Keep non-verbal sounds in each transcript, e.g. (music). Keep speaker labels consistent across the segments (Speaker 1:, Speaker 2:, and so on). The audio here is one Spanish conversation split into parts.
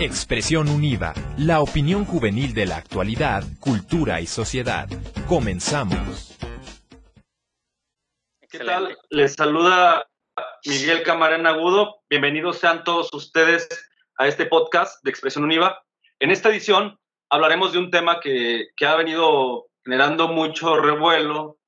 Speaker 1: Expresión Univa, la opinión juvenil de la actualidad, cultura y sociedad. Comenzamos.
Speaker 2: ¿Qué tal? Les saluda Miguel Camarena Agudo. Bienvenidos sean todos ustedes a este podcast de Expresión Univa. En esta edición hablaremos de un tema que, que ha venido generando mucho revuelo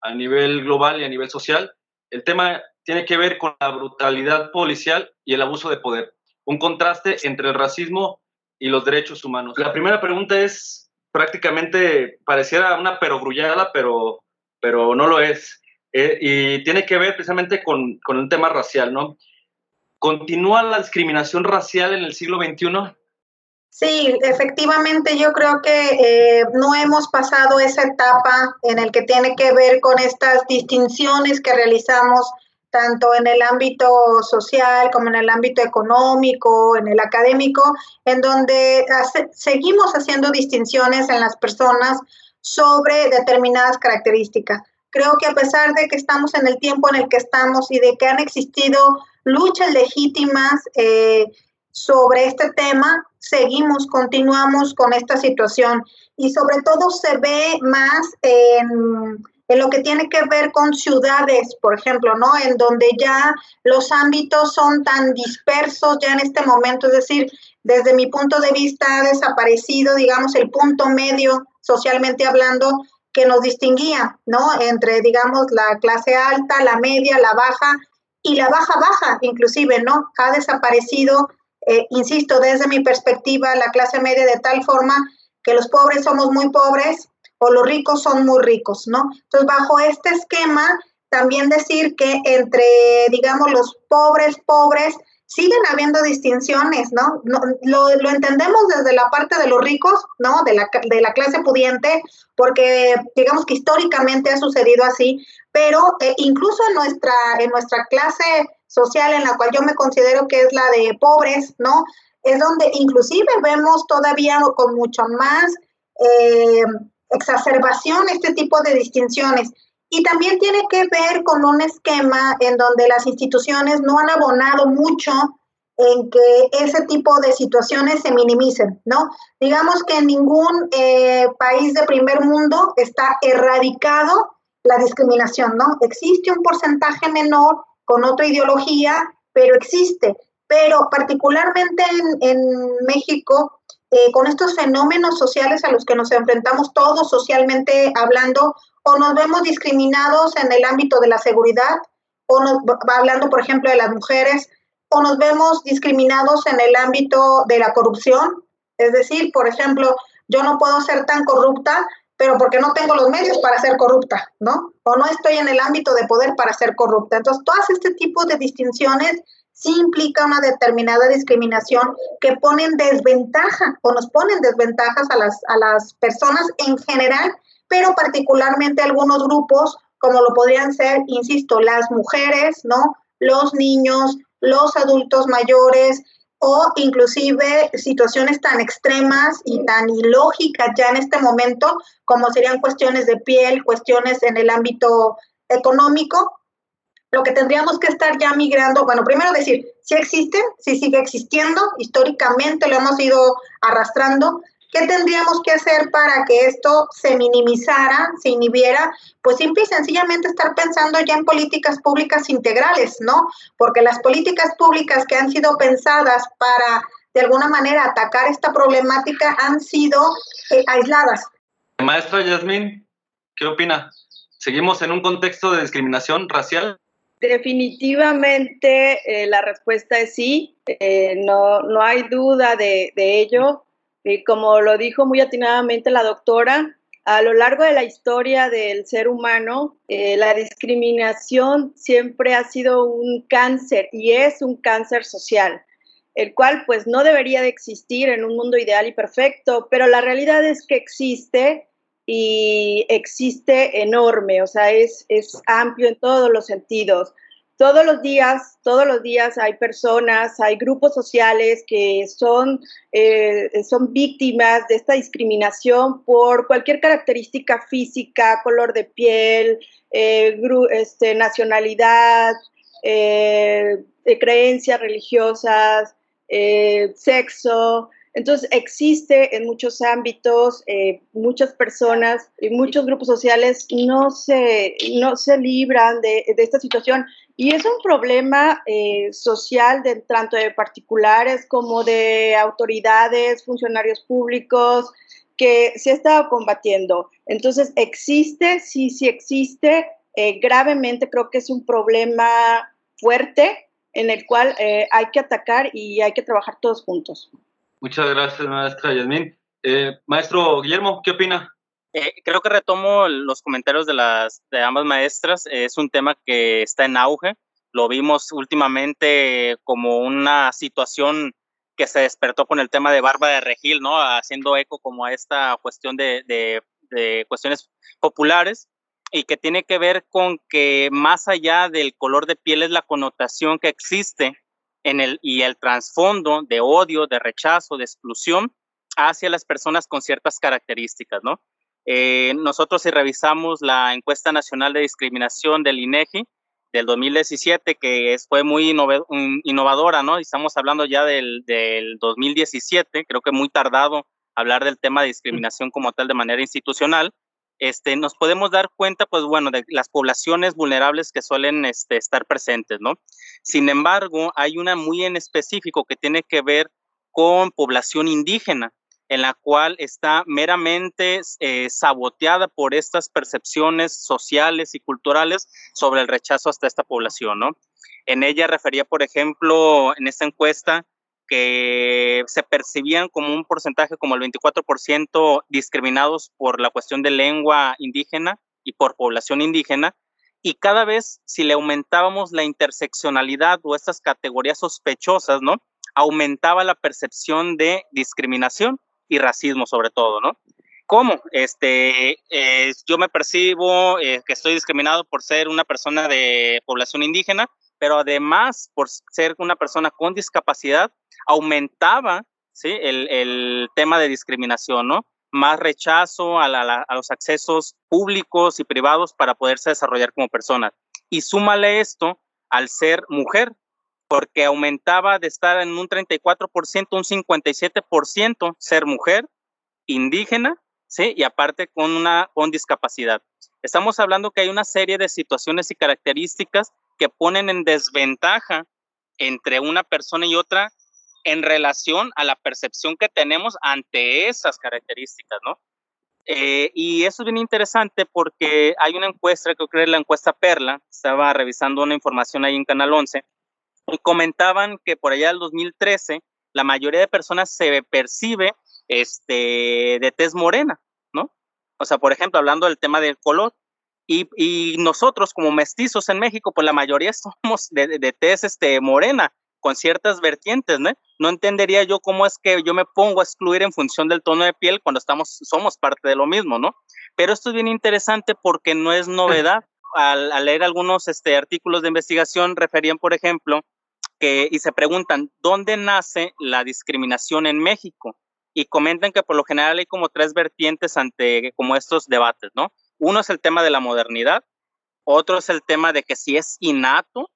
Speaker 2: a nivel global y a nivel social. El tema tiene que ver con la brutalidad policial y el abuso de poder un contraste entre el racismo y los derechos humanos. La primera pregunta es prácticamente, pareciera una perogrullada, pero, pero no lo es. Eh, y tiene que ver precisamente con, con el tema racial, ¿no? ¿Continúa la discriminación racial en el siglo XXI?
Speaker 3: Sí, efectivamente yo creo que eh, no hemos pasado esa etapa en el que tiene que ver con estas distinciones que realizamos tanto en el ámbito social como en el ámbito económico, en el académico, en donde seguimos haciendo distinciones en las personas sobre determinadas características. Creo que a pesar de que estamos en el tiempo en el que estamos y de que han existido luchas legítimas eh, sobre este tema, seguimos, continuamos con esta situación y sobre todo se ve más en en lo que tiene que ver con ciudades, por ejemplo, ¿no? En donde ya los ámbitos son tan dispersos ya en este momento, es decir, desde mi punto de vista ha desaparecido, digamos, el punto medio socialmente hablando que nos distinguía, ¿no? Entre, digamos, la clase alta, la media, la baja y la baja baja, inclusive, ¿no? Ha desaparecido, eh, insisto, desde mi perspectiva, la clase media de tal forma que los pobres somos muy pobres o los ricos son muy ricos, ¿no? Entonces, bajo este esquema, también decir que entre, digamos, los pobres, pobres, siguen habiendo distinciones, ¿no? lo, entendemos desde la parte de los ricos, ¿no? De la, de la clase pudiente, porque digamos que históricamente ha sucedido así, pero eh, incluso en nuestra, en nuestra clase social, en la cual yo me considero que es la de pobres, ¿no? Es donde inclusive vemos todavía con mucho más... Eh, exacerbación este tipo de distinciones. Y también tiene que ver con un esquema en donde las instituciones no han abonado mucho en que ese tipo de situaciones se minimicen, ¿no? Digamos que en ningún eh, país de primer mundo está erradicado la discriminación, ¿no? Existe un porcentaje menor con otra ideología, pero existe. Pero particularmente en, en México eh, con estos fenómenos sociales a los que nos enfrentamos todos socialmente hablando, o nos vemos discriminados en el ámbito de la seguridad, o nos hablando, por ejemplo, de las mujeres, o nos vemos discriminados en el ámbito de la corrupción. Es decir, por ejemplo, yo no puedo ser tan corrupta, pero porque no tengo los medios para ser corrupta, ¿no? O no estoy en el ámbito de poder para ser corrupta. Entonces, todas este tipo de distinciones sí implica una determinada discriminación que pone en desventaja o nos pone en desventajas a las, a las personas en general, pero particularmente algunos grupos, como lo podrían ser, insisto, las mujeres, ¿no? Los niños, los adultos mayores o inclusive situaciones tan extremas y tan ilógicas ya en este momento como serían cuestiones de piel, cuestiones en el ámbito económico, lo que tendríamos que estar ya migrando, bueno, primero decir, si existe, si sigue existiendo, históricamente lo hemos ido arrastrando, ¿qué tendríamos que hacer para que esto se minimizara, se inhibiera? Pues simple y sencillamente estar pensando ya en políticas públicas integrales, ¿no? Porque las políticas públicas que han sido pensadas para, de alguna manera, atacar esta problemática han sido eh, aisladas.
Speaker 2: Maestra Yasmín, ¿qué opina? ¿Seguimos en un contexto de discriminación racial?
Speaker 4: Definitivamente eh, la respuesta es sí, eh, no, no, hay duda de, ello. Y como lo dijo muy atinadamente la doctora, a lo largo de la historia del ser humano, eh, la discriminación siempre ha sido un cáncer y es un cáncer social, el cual pues no debería de existir en un mundo ideal y perfecto, pero la realidad es que existe y existe enorme, o sea, es, es amplio en todos los sentidos. Todos los días, todos los días hay personas, hay grupos sociales que son, eh, son víctimas de esta discriminación por cualquier característica física, color de piel, eh, este, nacionalidad, eh, creencias religiosas, eh, sexo. Entonces existe en muchos ámbitos, eh, muchas personas y muchos grupos sociales no se, no se libran de, de esta situación y es un problema eh, social de, tanto de particulares como de autoridades, funcionarios públicos, que se ha estado combatiendo. Entonces, existe, sí, sí existe, eh, gravemente creo que es un problema fuerte en el cual eh, hay que atacar y hay que trabajar todos juntos.
Speaker 2: Muchas gracias, maestra Yasmín. maestro Guillermo, ¿qué opina?
Speaker 5: Eh, creo que retomo los comentarios de, las, de ambas maestras. Es un tema que está en auge. Lo vimos últimamente como una situación que se despertó con el tema de Barba de Regil, ¿no? Haciendo eco como a esta cuestión de, de, de cuestiones populares y que tiene que ver con que más allá del color de piel es la connotación que existe y el trasfondo de odio, de rechazo, de exclusión hacia las personas con ciertas características, ¿no? Eh, nosotros si revisamos la encuesta nacional de discriminación del INEGI del 2017, que fue muy innovadora, ¿no? Estamos hablando ya del, 2017, creo que muy tardado hablar del tema de discriminación como tal de manera institucional. Este, nos podemos dar cuenta, pues bueno, de las poblaciones vulnerables que suelen este, estar presentes, ¿no? Sin embargo, hay una muy en específico que tiene que ver con población indígena en la cual está meramente eh, saboteada por estas percepciones sociales y culturales sobre el rechazo hasta esta población, ¿no? En ella refería, por ejemplo, en esta encuesta, que se percibían como un porcentaje como el 24% discriminados por la cuestión de lengua indígena y por población indígena, y cada vez si le aumentábamos la interseccionalidad o estas categorías sospechosas, ¿no? Aumentaba la percepción de discriminación y racismo sobre todo, ¿no? ¿Cómo? Este, eh, yo me percibo eh, que estoy discriminado por ser una persona de población indígena, pero además por ser una persona con discapacidad, aumentaba ¿sí? el, el tema de discriminación, ¿no? Más rechazo a, a, los accesos públicos y privados para poderse desarrollar como persona. Y súmale esto al ser mujer, porque aumentaba de estar en un 34%, un 57% ser mujer, indígena, ¿sí? Y aparte con una con discapacidad. Estamos hablando que hay una serie de situaciones y características que ponen en desventaja entre una persona y otra en relación a la percepción que tenemos ante esas características, ¿no? Eh, y eso es bien interesante porque hay una encuesta, creo que es la encuesta Perla, estaba revisando una información ahí en Canal 11, y comentaban que por allá del 2013 la mayoría de personas se percibe este, de tez morena, ¿no? O sea, por ejemplo, hablando del tema del color, y, y nosotros como mestizos en México, pues la mayoría (laughs) somos de, de tez este, morena, con ciertas vertientes, ¿no? No entendería yo cómo es que yo me pongo a excluir en función del tono de piel cuando estamos, somos parte de lo mismo, ¿no? Pero esto es bien interesante porque no es novedad. Al, al leer algunos este, artículos de investigación referían, por ejemplo, que, y se preguntan, ¿dónde nace la discriminación en México? Y comentan que por lo general hay como tres vertientes ante como estos debates, ¿no? Uno es el tema de la modernidad, otro es el tema de que si es innato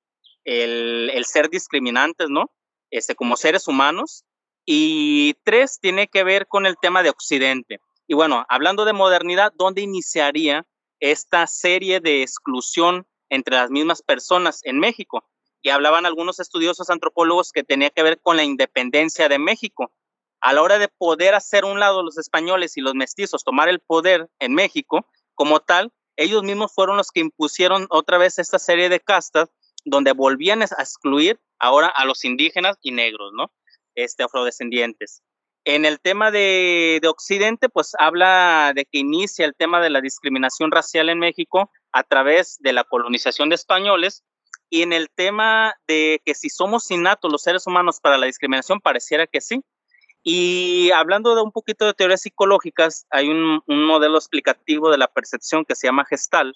Speaker 5: el, el ser discriminantes, ¿no? Este, como seres humanos. Y tres tiene que ver con el tema de Occidente. Y bueno, hablando de modernidad, ¿dónde iniciaría esta serie de exclusión entre las mismas personas en México? y hablaban algunos estudiosos antropólogos que tenía que ver con la independencia de México. A la hora de poder hacer un lado los españoles y los mestizos tomar el poder en México, como tal, ellos mismos fueron los que impusieron otra vez esta serie de castas donde volvían a excluir ahora a los indígenas y negros, ¿no? Este, afrodescendientes. En el tema de, de Occidente, pues habla de que inicia el tema de la discriminación racial en México a través de la colonización de españoles y en el tema de que si somos innatos los seres humanos para la discriminación, pareciera que sí. Y hablando de un poquito de teorías psicológicas, hay un, modelo explicativo de la percepción que se llama gestal,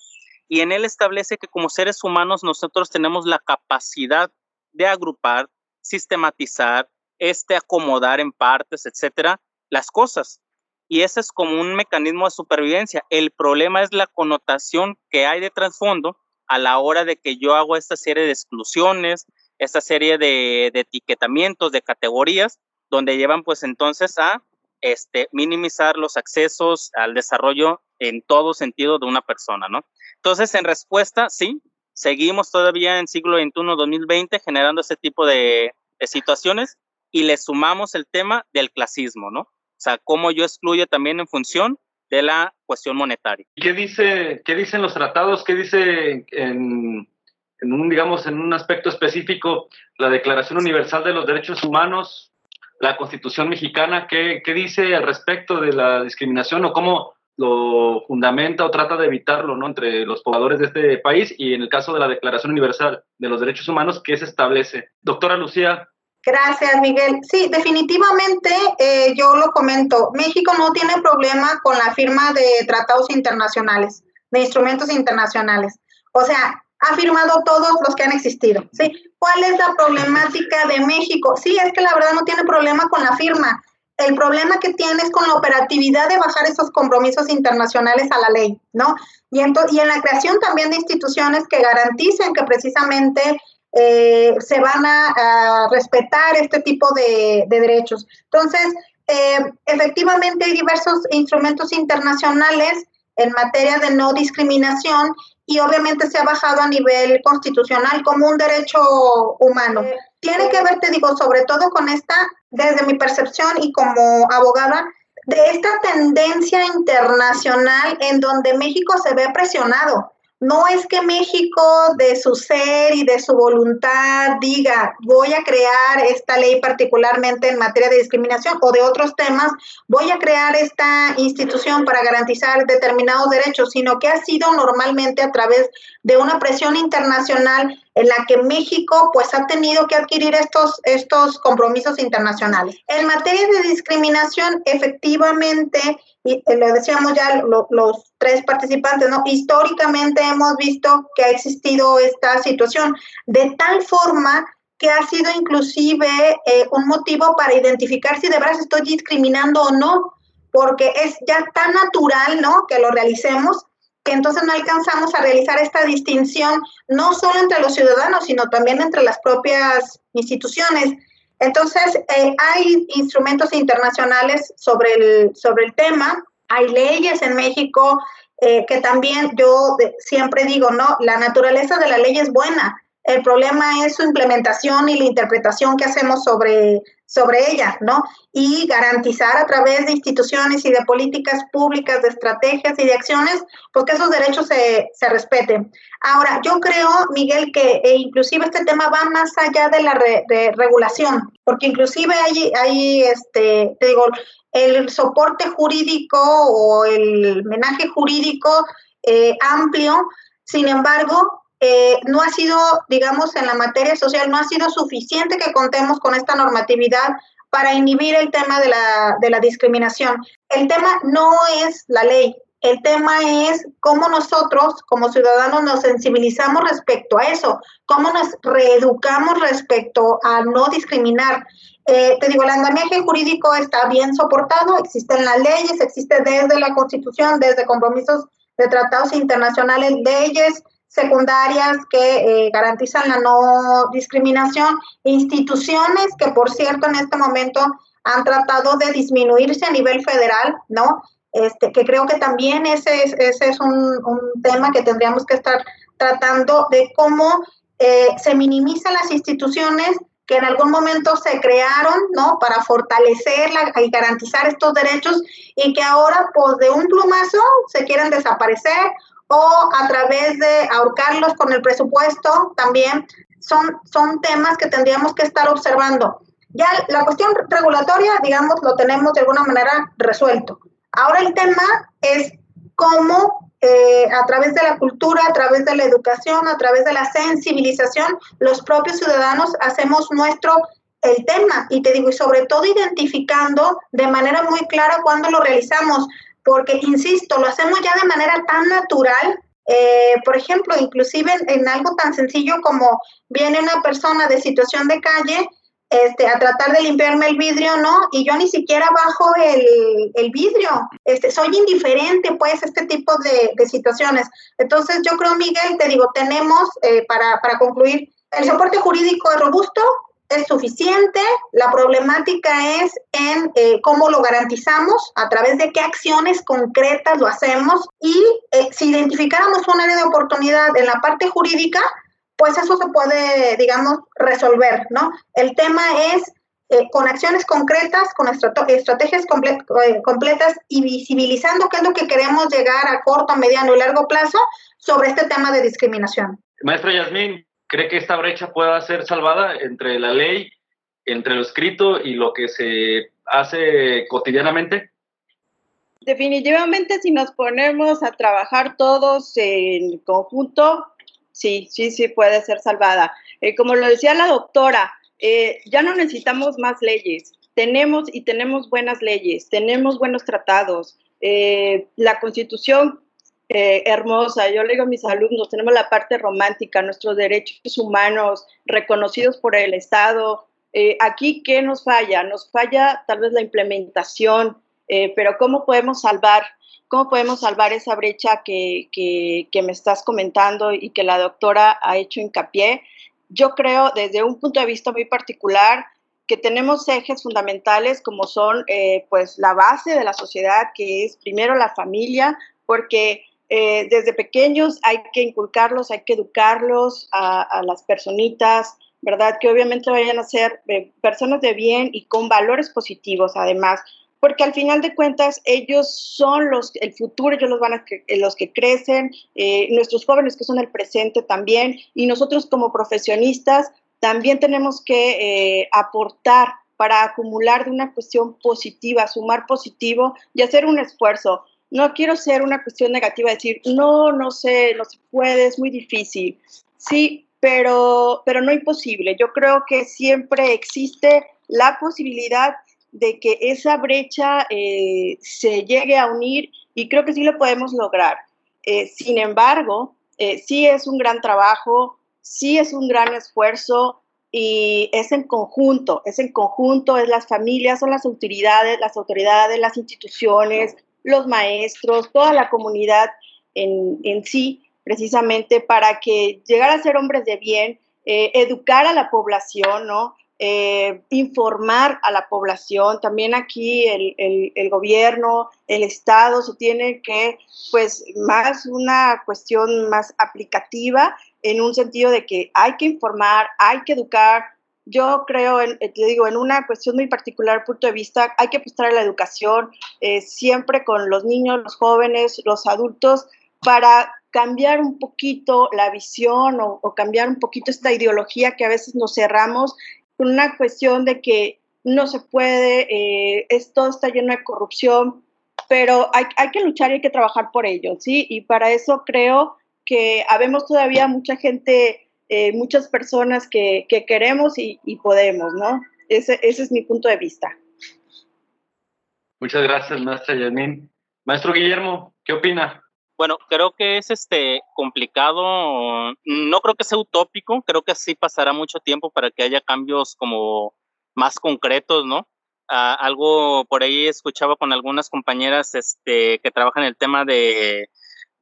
Speaker 5: y en él establece que como seres humanos nosotros tenemos la capacidad de agrupar, sistematizar, este, acomodar en partes, etcétera, las cosas. Y ese es como un mecanismo de supervivencia. El problema es la connotación que hay de trasfondo a la hora de que yo hago esta serie de exclusiones, esta serie de, etiquetamientos, de categorías, donde llevan pues entonces a este, minimizar los accesos al desarrollo en todo sentido de una persona, ¿no? Entonces, en respuesta, sí, seguimos todavía en siglo XXI, 2020, generando ese tipo de, situaciones y le sumamos el tema del clasismo, ¿no? O sea, cómo yo excluyo también en función de la cuestión monetaria.
Speaker 2: ¿Qué dice, qué dicen los tratados? ¿Qué dice en, un, digamos, en un aspecto específico la Declaración Universal de los Derechos Humanos, la Constitución mexicana? ¿Qué, qué dice al respecto de la discriminación o cómo lo fundamenta o trata de evitarlo ¿no? entre los pobladores de este país y en el caso de la Declaración Universal de los Derechos Humanos, ¿qué se establece? Doctora Lucía.
Speaker 3: Gracias, Miguel. Sí, definitivamente eh, yo lo comento. México no tiene problema con la firma de tratados internacionales, de instrumentos internacionales. O sea, ha firmado todos los que han existido. ¿sí? ¿Cuál es la problemática de México? Sí, es que la verdad no tiene problema con la firma el problema que tiene es con la operatividad de bajar esos compromisos internacionales a la ley, ¿no? Y, y en la creación también de instituciones que garanticen que precisamente eh, se van a, respetar este tipo de, derechos. Entonces, eh, efectivamente hay diversos instrumentos internacionales en materia de no discriminación y obviamente se ha bajado a nivel constitucional como un derecho humano. Tiene que ver, te digo, sobre todo con esta, desde mi percepción y como abogada, de esta tendencia internacional en donde México se ve presionado. No es que México de su ser y de su voluntad diga, voy a crear esta ley particularmente en materia de discriminación o de otros temas, voy a crear esta institución para garantizar determinados derechos, sino que ha sido normalmente a través de una presión internacional en la que México pues ha tenido que adquirir estos, estos compromisos internacionales. En materia de discriminación, efectivamente, y eh, lo decíamos ya los tres participantes, ¿no? Históricamente hemos visto que ha existido esta situación de tal forma que ha sido inclusive eh, un motivo para identificar si de verdad estoy discriminando o no, porque es ya tan natural, ¿no? Que lo realicemos que entonces no alcanzamos a realizar esta distinción no solo entre los ciudadanos, sino también entre las propias instituciones. Entonces, eh, hay instrumentos internacionales sobre el, sobre el tema, hay leyes en México eh, que también yo siempre digo, ¿no? La naturaleza de la ley es buena, el problema es su implementación y la interpretación que hacemos sobre, sobre ella, ¿no? Y garantizar a través de instituciones y de políticas públicas, de estrategias y de acciones, pues que esos derechos se, se respeten. Ahora, yo creo, Miguel, que e inclusive este tema va más allá de la de regulación, porque inclusive hay, hay este, te digo, el soporte jurídico o el menaje jurídico eh, amplio, sin embargo, eh, no ha sido, digamos, en la materia social, no ha sido suficiente que contemos con esta normatividad para inhibir el tema de la, de la discriminación. El tema no es la ley, el tema es cómo nosotros como ciudadanos nos sensibilizamos respecto a eso, cómo nos reeducamos respecto a no discriminar. Eh, te digo, el andamiaje jurídico está bien soportado, existen las leyes, existe desde la Constitución, desde compromisos de tratados internacionales, leyes secundarias que eh, garantizan la no discriminación, instituciones que por cierto en este momento han tratado de disminuirse a nivel federal, ¿no? Este, que creo que también ese es, ese es un, un tema que tendríamos que estar tratando de cómo eh, se minimizan las instituciones que en algún momento se crearon, ¿no? Para fortalecerla y garantizar estos derechos y que ahora, pues de un plumazo, se quieren desaparecer o a través de ahorcarlos con el presupuesto también son, son temas que tendríamos que estar observando. Ya la cuestión regulatoria, digamos, lo tenemos de alguna manera resuelto. Ahora el tema es cómo eh, a través de la cultura, a través de la educación, a través de la sensibilización, los propios ciudadanos hacemos nuestro el tema y te digo, y sobre todo identificando de manera muy clara cuando lo realizamos, porque, insisto, lo hacemos ya de manera tan natural. Eh, por ejemplo, inclusive en, algo tan sencillo como viene una persona de situación de calle este, a tratar de limpiarme el vidrio, ¿no? Y yo ni siquiera bajo el, vidrio. Este, soy indiferente, pues, a este tipo de, situaciones. Entonces, yo creo, Miguel, te digo, tenemos, eh, para, para concluir, El soporte jurídico es robusto, es suficiente. La problemática es en eh, cómo lo garantizamos, a través de qué acciones concretas lo hacemos y eh, si identificáramos un área de oportunidad en la parte jurídica, pues eso se puede, digamos, resolver, ¿no? El tema es eh, con acciones concretas, con estrategias completas y visibilizando qué es lo que queremos llegar a corto, mediano y largo plazo sobre este tema de discriminación.
Speaker 2: Maestra Yasmín, ¿Cree que esta brecha pueda ser salvada entre la ley, entre lo escrito y lo que se hace cotidianamente?
Speaker 4: Definitivamente si nos ponemos a trabajar todos en conjunto, sí, sí, sí puede ser salvada. Eh, como lo decía la doctora, eh, ya no necesitamos más leyes. Tenemos y tenemos buenas leyes, tenemos buenos tratados. Eh, la constitución eh, hermosa. Yo le digo a mis alumnos, tenemos la parte romántica, nuestros derechos humanos reconocidos por el Estado. Eh, aquí, ¿qué nos falla? Nos falla tal vez la implementación, eh, pero ¿cómo podemos salvar? ¿Cómo podemos salvar esa brecha que, que, que me estás comentando y que la doctora ha hecho hincapié? Yo creo, desde un punto de vista muy particular, que tenemos ejes fundamentales como son pues la base de la sociedad, que es primero la familia, porque eh, desde pequeños hay que inculcarlos, hay que educarlos a, las personitas, ¿verdad? Que obviamente vayan a ser eh, personas de bien y con valores positivos además, porque al final de cuentas ellos son los, el futuro, ellos los, van a, eh, los que crecen, nuestros jóvenes que son el presente también, y nosotros como profesionistas también tenemos que aportar para acumular de una cuestión positiva, sumar positivo y hacer un esfuerzo no quiero ser una cuestión negativa, decir, no, no sé, no se puede, es muy difícil. Sí, pero, pero no imposible. Yo creo que siempre existe la posibilidad de que esa brecha eh, se llegue a unir y creo que sí lo podemos lograr. Eh, sin embargo, eh, sí es un gran trabajo, sí es un gran esfuerzo y es en conjunto, es en conjunto, es las familias, son las autoridades, las autoridades, las instituciones, los maestros, toda la comunidad en, sí, precisamente para que llegar a ser hombres de bien, eh, educar a la población, ¿no? Eh, informar a la población. También aquí el, el, gobierno, el Estado se tiene que, pues, más una cuestión más aplicativa en un sentido de que hay que informar, hay que educar, yo creo, en, eh, te digo, en una cuestión muy particular punto de vista, hay que apostar a la educación eh, siempre con los niños, los jóvenes, los adultos, para cambiar un poquito la visión o, cambiar un poquito esta ideología que a veces nos cerramos con una cuestión de que no se puede, eh, esto está lleno de corrupción, pero hay, hay que luchar y hay que trabajar por ello, ¿sí? Y para eso creo que habemos todavía mucha gente eh, muchas personas que, queremos y, podemos, ¿no? Ese, es mi punto de vista.
Speaker 2: Muchas gracias, maestra Yasmín. Maestro Guillermo, ¿qué opina?
Speaker 5: Bueno, creo que es este complicado, no creo que sea utópico, creo que sí pasará mucho tiempo para que haya cambios como más concretos, ¿no? Ah, algo por ahí escuchaba con algunas compañeras este, que trabajan en el tema de,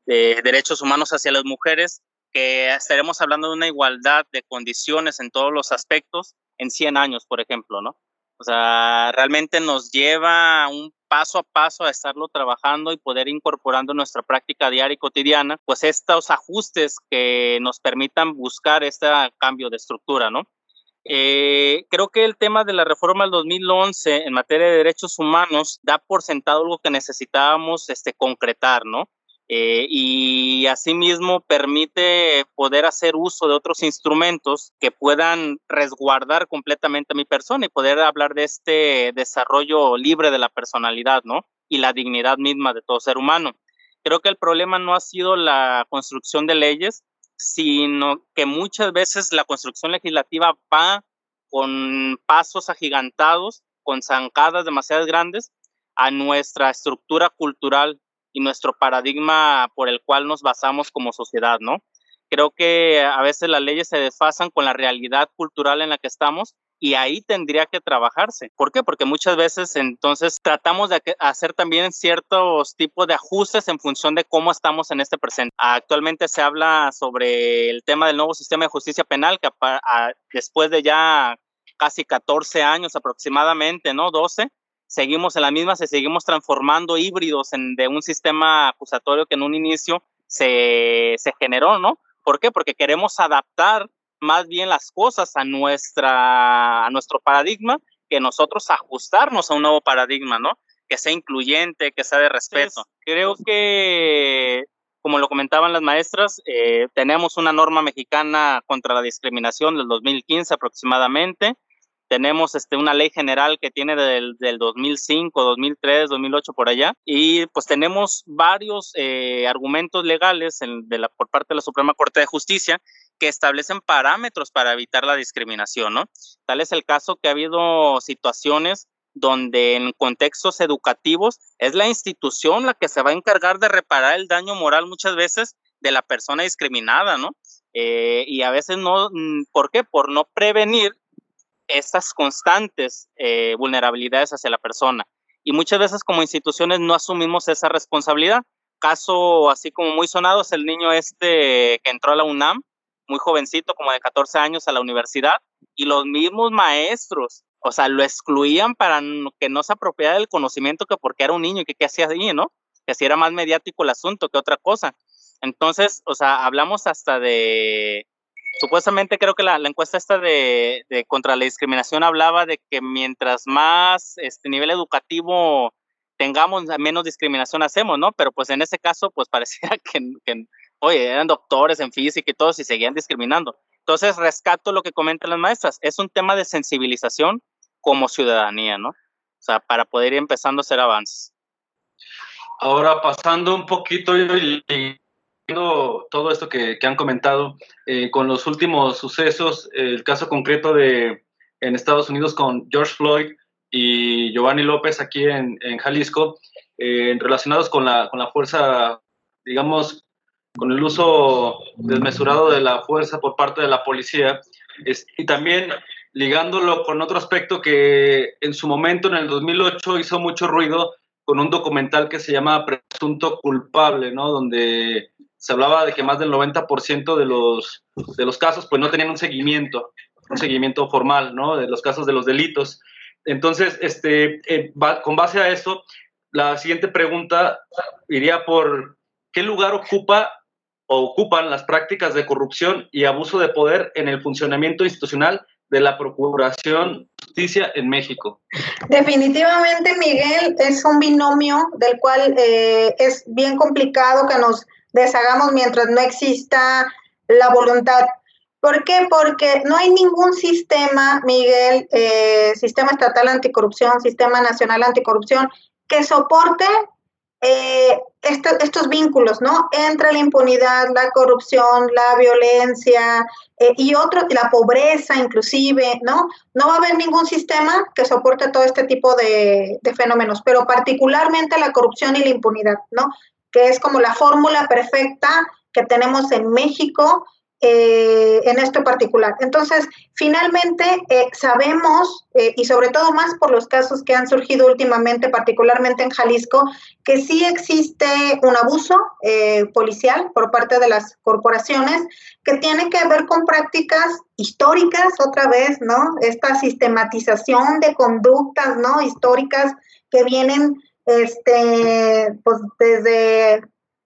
Speaker 5: de derechos humanos hacia las mujeres, que estaremos hablando de una igualdad de condiciones en todos los aspectos en 100 años, por ejemplo, ¿no? O sea, realmente nos lleva un paso a paso a estarlo trabajando y poder incorporando en nuestra práctica diaria y cotidiana, pues estos ajustes que nos permitan buscar este cambio de estructura, ¿no? Eh, creo que el tema de la reforma del 2011 en materia de derechos humanos da por sentado algo que necesitábamos este, concretar, ¿no? Eh, y asimismo permite poder hacer uso de otros instrumentos que puedan resguardar completamente a mi persona y poder hablar de este desarrollo libre de la personalidad, ¿no? Y la dignidad misma de todo ser humano. Creo que el problema no ha sido la construcción de leyes, sino que muchas veces la construcción legislativa va con pasos agigantados, con zancadas demasiado grandes a nuestra estructura cultural y nuestro paradigma por el cual nos basamos como sociedad, ¿no? Creo que a veces las leyes se desfasan con la realidad cultural en la que estamos y ahí tendría que trabajarse. ¿Por qué? Porque muchas veces entonces tratamos de hacer también ciertos tipos de ajustes en función de cómo estamos en este presente. Actualmente se habla sobre el tema del nuevo sistema de justicia penal que después de ya casi 14 años aproximadamente, ¿no? 12, seguimos en la misma, se seguimos transformando híbridos en, de un sistema acusatorio que en un inicio se, se generó, ¿no? ¿Por qué? Porque queremos adaptar más bien las cosas a, nuestra, a nuestro paradigma que nosotros ajustarnos a un nuevo paradigma, ¿no? Que sea incluyente, que sea de respeto. Creo que, como lo comentaban las maestras, eh, tenemos una norma mexicana contra la discriminación del 2015 aproximadamente. Tenemos este, una ley general que tiene del, del 2005, 2003, 2008 por allá. Y pues tenemos varios eh, argumentos legales de la, por parte de la Suprema Corte de Justicia que establecen parámetros para evitar la discriminación, ¿no? Tal es el caso que ha habido situaciones donde en contextos educativos es la institución la que se va a encargar de reparar el daño moral muchas veces de la persona discriminada, ¿no? Eh, y a veces no, mm, ¿por qué? Por no prevenir estas constantes eh, vulnerabilidades hacia la persona. Y muchas veces como instituciones no asumimos esa responsabilidad. Caso así como muy sonado es el niño este que entró a la UNAM, muy jovencito, como de 14 años a la universidad, y los mismos maestros, o sea, lo excluían para que no se apropiara del conocimiento que porque era un niño y que qué hacía ahí, ¿no? Que así era más mediático el asunto que otra cosa. Entonces, o sea, hablamos hasta de, supuestamente creo que la, encuesta esta de, contra la discriminación hablaba de que mientras más este nivel educativo tengamos, menos discriminación hacemos, ¿no? Pero pues en ese caso, pues (laughs) pareciera que, oye, eran doctores en física y todos y seguían discriminando. Entonces, rescato lo que comentan las maestras. Es un tema de sensibilización como ciudadanía, ¿no? O sea, para poder ir empezando a hacer avances.
Speaker 2: Ahora, pasando un poquito y todo esto que, han comentado, eh, con los últimos sucesos, el caso concreto de en Estados Unidos con George Floyd y Giovanni López aquí en, Jalisco, eh, relacionados con la, con la fuerza, digamos, con el uso desmesurado de la fuerza por parte de la policía y también ligándolo con otro aspecto que en su momento, en el 2008, hizo mucho ruido con un documental que se llama Presunto Culpable, ¿no? Donde se hablaba de que más del 90% de los, de los casos pues no tenían un seguimiento, un seguimiento formal, ¿no? De los casos de los delitos. Entonces, este, eh, con base a eso, la siguiente pregunta iría por qué lugar ocupa ocupan las prácticas de corrupción y abuso de poder en el funcionamiento institucional de la Procuración Justicia en México.
Speaker 3: Definitivamente, Miguel, es un binomio del cual eh, es bien complicado que nos deshagamos mientras no exista la voluntad. ¿Por qué? Porque no hay ningún sistema, Miguel, eh, sistema estatal anticorrupción, sistema nacional anticorrupción, que soporte eh, estos vínculos, ¿no? Entre la impunidad, la corrupción, la violencia eh, y otro, la pobreza inclusive, ¿no? No va a haber ningún sistema que soporte todo este tipo de, de fenómenos, pero particularmente la corrupción y la impunidad, ¿no? Que es como la fórmula perfecta que tenemos en México eh, en esto particular. Entonces, finalmente eh, sabemos, eh, y sobre todo más por los casos que han surgido últimamente, particularmente en Jalisco, que sí existe un abuso policial por parte de las corporaciones que tiene que ver con prácticas históricas, otra vez, ¿no? Esta sistematización de conductas, ¿no? Históricas que vienen este, pues desde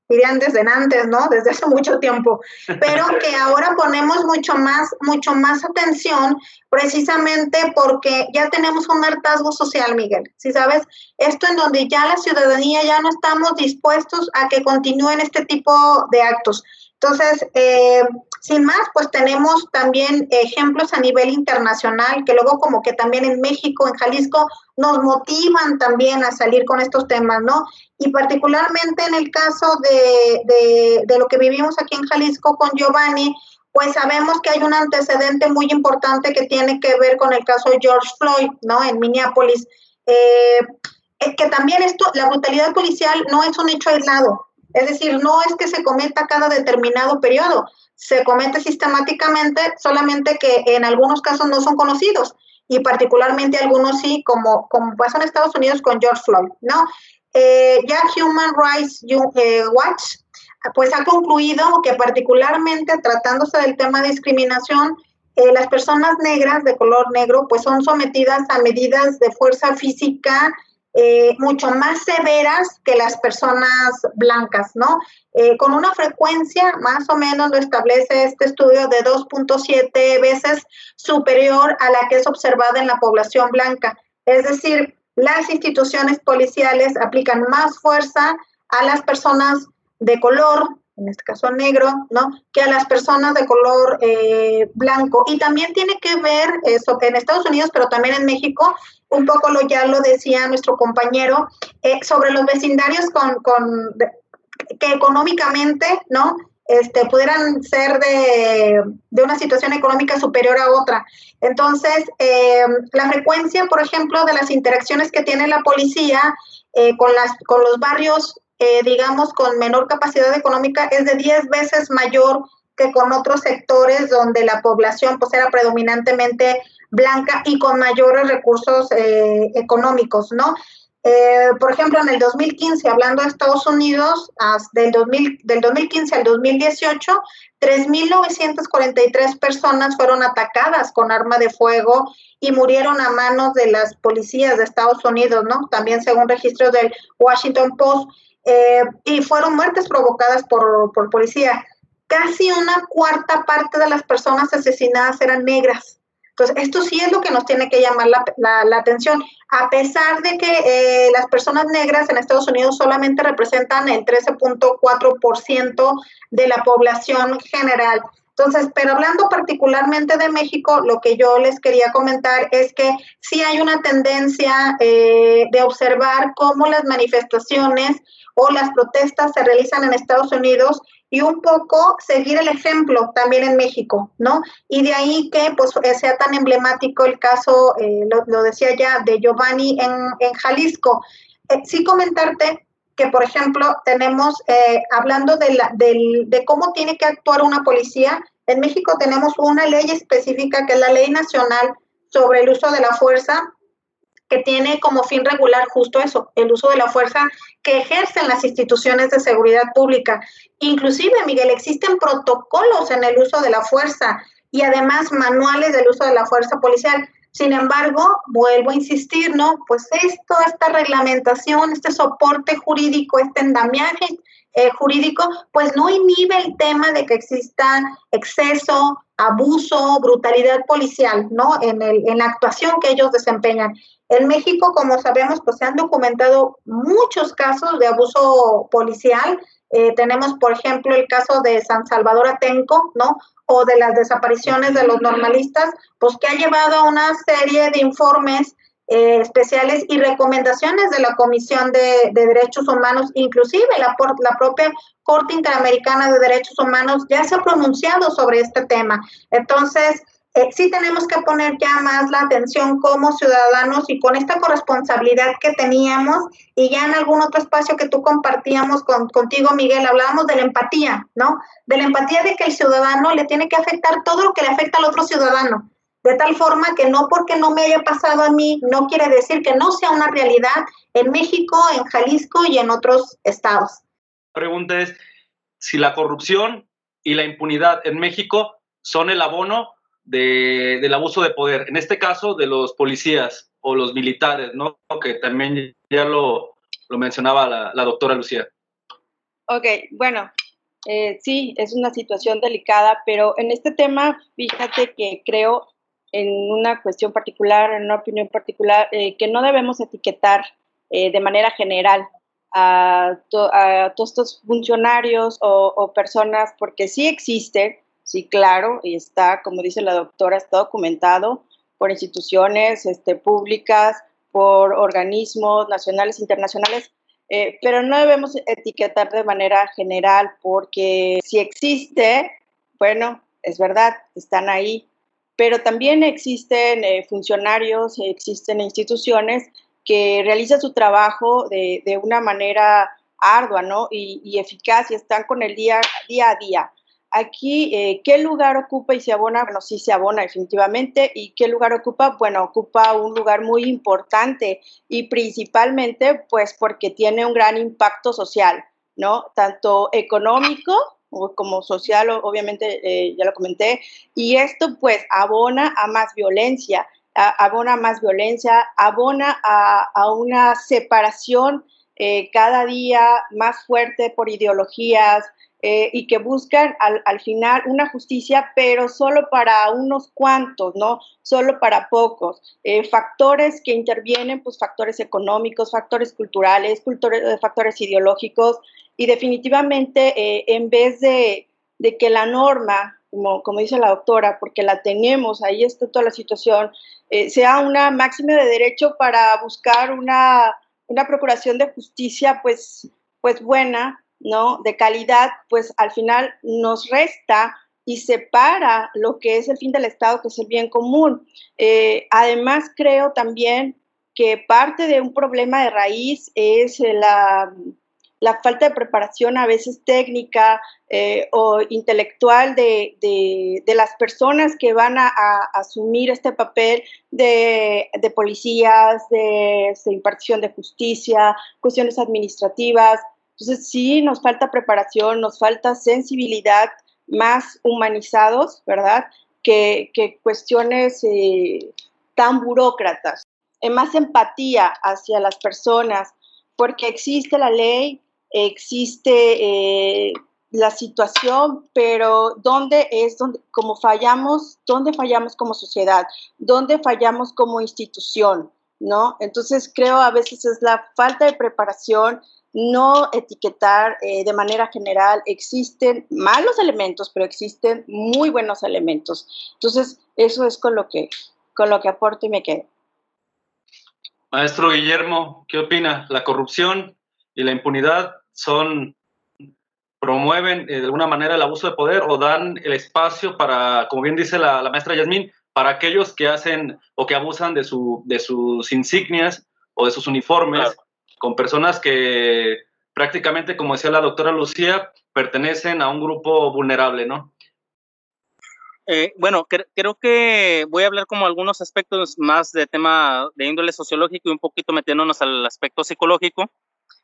Speaker 3: dirían desde antes, ¿no? Desde hace mucho tiempo, pero (laughs) que ahora ponemos mucho más, mucho más atención precisamente porque ya tenemos un hartazgo social, Miguel. Si sabes, esto en donde ya la ciudadanía ya no estamos dispuestos a que continúen este tipo de actos. Entonces, eh, sin más, pues tenemos también ejemplos a nivel internacional que luego como que también en México, en Jalisco, nos motivan también a salir con estos temas, ¿no? Y particularmente en el caso de, de, lo que vivimos aquí en Jalisco con Giovanni, pues sabemos que hay un antecedente muy importante que tiene que ver con el caso de George Floyd, ¿no? En Minneapolis. Eh, que también esto, la brutalidad policial no es un hecho aislado. Es decir, no es que se cometa cada determinado periodo, se comete sistemáticamente, solamente que en algunos casos no son conocidos. Y particularmente algunos sí, como, como pasó en Estados Unidos con George Floyd, ¿no? Eh, ya Human Rights eh, Watch pues ha concluido que particularmente tratándose del tema de discriminación, eh, las personas negras de color negro pues son sometidas a medidas de fuerza física eh, mucho más severas que las personas blancas, ¿no? Eh, con una frecuencia más o menos lo establece este estudio de 2.7 veces superior a la que es observada en la población blanca. Es decir, las instituciones policiales aplican más fuerza a las personas de color, en este caso negro, ¿no? Que a las personas de color eh, blanco. Y también tiene que ver eso en Estados Unidos, pero también en México, un poco lo ya lo decía nuestro compañero, eh, sobre los vecindarios con, con que económicamente, ¿no? Este, pudieran ser de, de, una situación económica superior a otra. Entonces, eh, la frecuencia, por ejemplo, de las interacciones que tiene la policía con, las, con los barrios eh, digamos, con menor capacidad económica es de 10 veces mayor que con otros sectores donde la población pues era predominantemente blanca y con mayores recursos eh, económicos, ¿no? Eh, por ejemplo, en el 2015, hablando de Estados Unidos, del, 2000, del 2015 al 2018, 3.943 personas fueron atacadas con arma de fuego y murieron a manos de las policías de Estados Unidos, ¿no? También según registros del Washington Post. Eh, y fueron muertes provocadas por, por policía. Casi una cuarta parte de las personas asesinadas eran negras. Entonces, esto sí es lo que nos tiene que llamar la, la, atención, a pesar de que eh, las personas negras en Estados Unidos solamente representan el 13.4% de la población general. Entonces, pero hablando particularmente de México, lo que yo les quería comentar es que sí hay una tendencia eh, de observar cómo las manifestaciones o las protestas se realizan en Estados Unidos y un poco seguir el ejemplo también en México, ¿no? Y de ahí que pues eh, sea tan emblemático el caso, eh, lo, decía ya, de Giovanni en, en Jalisco. Eh, sí comentarte que, por ejemplo, tenemos, hablando de, la, de cómo tiene que actuar una policía, en México tenemos una ley específica que es la Ley Nacional sobre el uso de la fuerza que tiene como fin regular justo eso, el uso de la fuerza que ejercen las instituciones de seguridad pública. Inclusive, Miguel, existen protocolos en el uso de la fuerza y además manuales del uso de la fuerza policial. Sin embargo, vuelvo a insistir, ¿no? Pues esto, esta reglamentación, este soporte jurídico, este endamiaje eh, jurídico, pues no inhibe el tema de que exista exceso, abuso, brutalidad policial, ¿no? En, el, en la actuación que ellos desempeñan. En México, como sabemos, pues se han documentado muchos casos de abuso policial. Eh, tenemos, por ejemplo, el caso de San Salvador Atenco, ¿no? O de las desapariciones de los normalistas, pues que ha llevado a una serie de informes eh, especiales y recomendaciones de la Comisión de, Derechos Humanos, inclusive la, la propia Corte Interamericana de Derechos Humanos ya se ha pronunciado sobre este tema. Entonces, eh, sí tenemos que poner ya más la atención como ciudadanos y con esta corresponsabilidad que teníamos y ya en algún otro espacio que tú compartíamos con, contigo, Miguel, hablábamos de la empatía, ¿no? De la empatía de que el ciudadano le tiene que afectar todo lo que le afecta al otro ciudadano. De tal forma que no porque no me haya pasado a mí, no quiere decir que no sea una realidad en México, en Jalisco y en otros estados.
Speaker 2: La pregunta es si la corrupción y la impunidad en México son el abono de, del abuso de poder, en este caso de los policías o los militares, ¿no? Que también ya lo, lo mencionaba la, doctora Lucía.
Speaker 4: Ok, bueno, eh, sí, es una situación delicada, pero en este tema, fíjate que creo en una cuestión particular, en una opinión particular, eh, que no debemos etiquetar eh, de manera general a, a, todos estos funcionarios o personas, porque sí existe Sí, claro, y está, como dice la doctora, está documentado por instituciones este, públicas, por organismos nacionales, internacionales, eh, pero no debemos etiquetar de manera general porque si existe, bueno, es verdad, están ahí, pero también existen eh, funcionarios, existen instituciones que realizan su trabajo de, de una manera ardua ¿no? y, y, eficaz y están con el día, día a día aquí, eh, ¿qué lugar ocupa y se abona? Bueno, sí se abona definitivamente. ¿Y qué lugar ocupa? Bueno, ocupa un lugar muy importante y principalmente pues porque tiene un gran impacto social, ¿no? Tanto económico como social, obviamente eh, ya lo comenté, y esto pues abona a más violencia, abona a más violencia, abona a, una separación eh, cada día más fuerte por ideologías, eh, y que buscan al, al, final una justicia, pero solo para unos cuantos, ¿no? Solo para pocos. Eh, factores que intervienen, pues factores económicos, factores culturales, eh, factores ideológicos, y definitivamente en vez de, de, que la norma, como, como, dice la doctora, porque la tenemos, ahí está toda la situación, sea una máxima de derecho para buscar una, una procuración de justicia, pues, pues buena, ¿no? De calidad, pues al final nos resta y separa lo que es el fin del Estado, que es el bien común. Eh, además, creo también que parte de un problema de raíz es la, falta de preparación a veces técnica eh, o intelectual de, las personas que van a, asumir este papel de, policías, de, de impartición de justicia, cuestiones administrativas, entonces, sí, nos falta preparación, nos falta sensibilidad, más humanizados, ¿verdad? Que, cuestiones eh, tan burócratas, eh, más empatía hacia las personas, porque existe la ley, existe eh, la situación, pero ¿dónde es donde, como fallamos, dónde fallamos como sociedad? ¿Dónde fallamos como institución? ¿No? Entonces creo a veces es la falta de preparación, no etiquetar eh, de manera general. Existen malos elementos, pero existen muy buenos elementos. Entonces, eso es con lo que, con lo que aporto y me quedo.
Speaker 2: Maestro Guillermo, ¿qué opina? ¿La corrupción y la impunidad son promueven eh, de alguna manera el abuso de poder o dan el espacio para, como bien dice la, maestra Yasmín, para aquellos que hacen o que abusan de, su, de sus insignias o de sus uniformes con personas que prácticamente, como decía la doctora Lucía, pertenecen a un grupo vulnerable, ¿no?
Speaker 5: Eh, bueno, creo que voy a hablar como algunos aspectos más de tema de índole sociológico y un poquito metiéndonos al aspecto psicológico.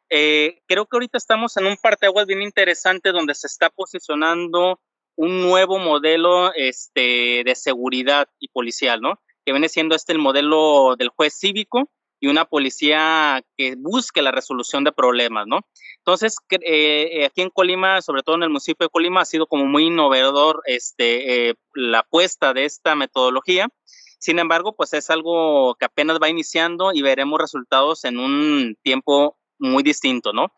Speaker 5: Eh, creo que ahorita estamos en un parteaguas bien interesante donde se está posicionando un nuevo modelo este, de seguridad y policial, ¿no? Que viene siendo este el modelo del juez cívico, y una policía que busque la resolución de problemas, ¿no? Entonces, eh, aquí en Colima, sobre todo en el municipio de Colima, ha sido como muy innovador este, eh, la apuesta de esta metodología. Sin embargo, pues es algo que apenas va iniciando y veremos resultados en un tiempo muy distinto, ¿no?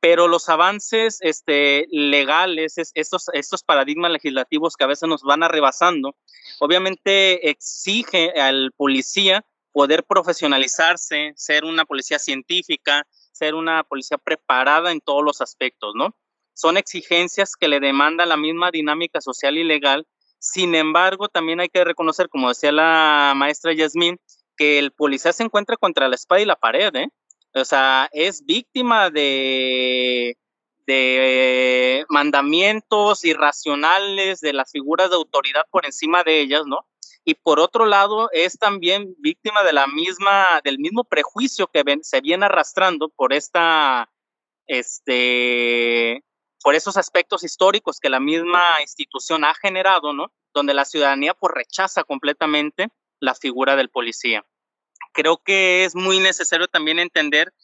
Speaker 5: Pero los avances este, legales, estos, estos paradigmas legislativos que a veces nos van arrebasando, obviamente exige al policía poder profesionalizarse, ser una policía científica, ser una policía preparada en todos los aspectos, ¿no? Son exigencias que le demandan la misma dinámica social y legal. Sin embargo, también hay que reconocer, como decía la maestra Yasmín, que el policía se encuentra contra la espada y la pared, ¿eh? O sea, es víctima de, de mandamientos irracionales de las figuras de autoridad por encima de ellas, ¿no? Y por otro lado es también víctima de la misma, del mismo prejuicio que se viene arrastrando por esta, este, por esos aspectos históricos que la misma institución ha generado, ¿no? Donde la ciudadanía pues rechaza completamente la figura del policía. Creo que es muy necesario también entender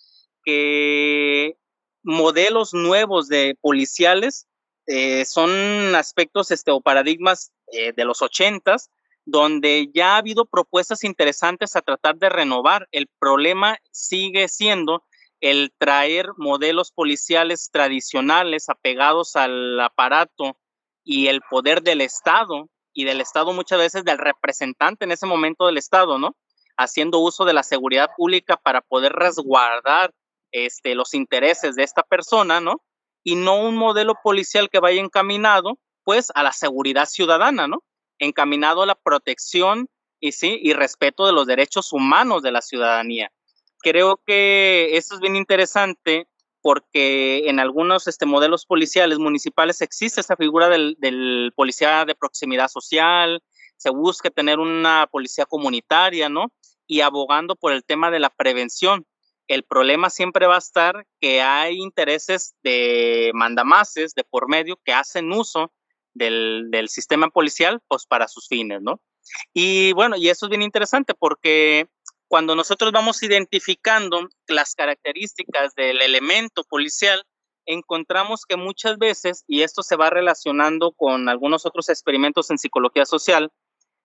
Speaker 5: que modelos nuevos de policiales eh, son aspectos este, o paradigmas eh, de los ochentas donde ya ha habido propuestas interesantes a tratar de renovar. El problema sigue siendo el traer modelos policiales tradicionales apegados al aparato y el poder del Estado y del Estado muchas veces del representante en ese momento del Estado, ¿no? Haciendo uso de la seguridad pública para poder resguardar este, los intereses de esta persona, ¿no? Y no un modelo policial que vaya encaminado, pues, a la seguridad ciudadana, ¿no? Encaminado a la protección y, sí, y respeto de los derechos humanos de la ciudadanía. Creo que esto es bien interesante porque en algunos este, modelos policiales municipales existe esa figura del, del policía de proximidad social, se busca tener una policía comunitaria, ¿no? Y abogando por el tema de la prevención. El problema siempre va a estar que hay intereses de mandamases de por medio que hacen uso del, sistema policial, pues para sus fines, ¿no? Y bueno, y eso es bien interesante porque cuando nosotros vamos identificando las características del elemento policial, encontramos que muchas veces, y esto se va relacionando con algunos otros experimentos en psicología social,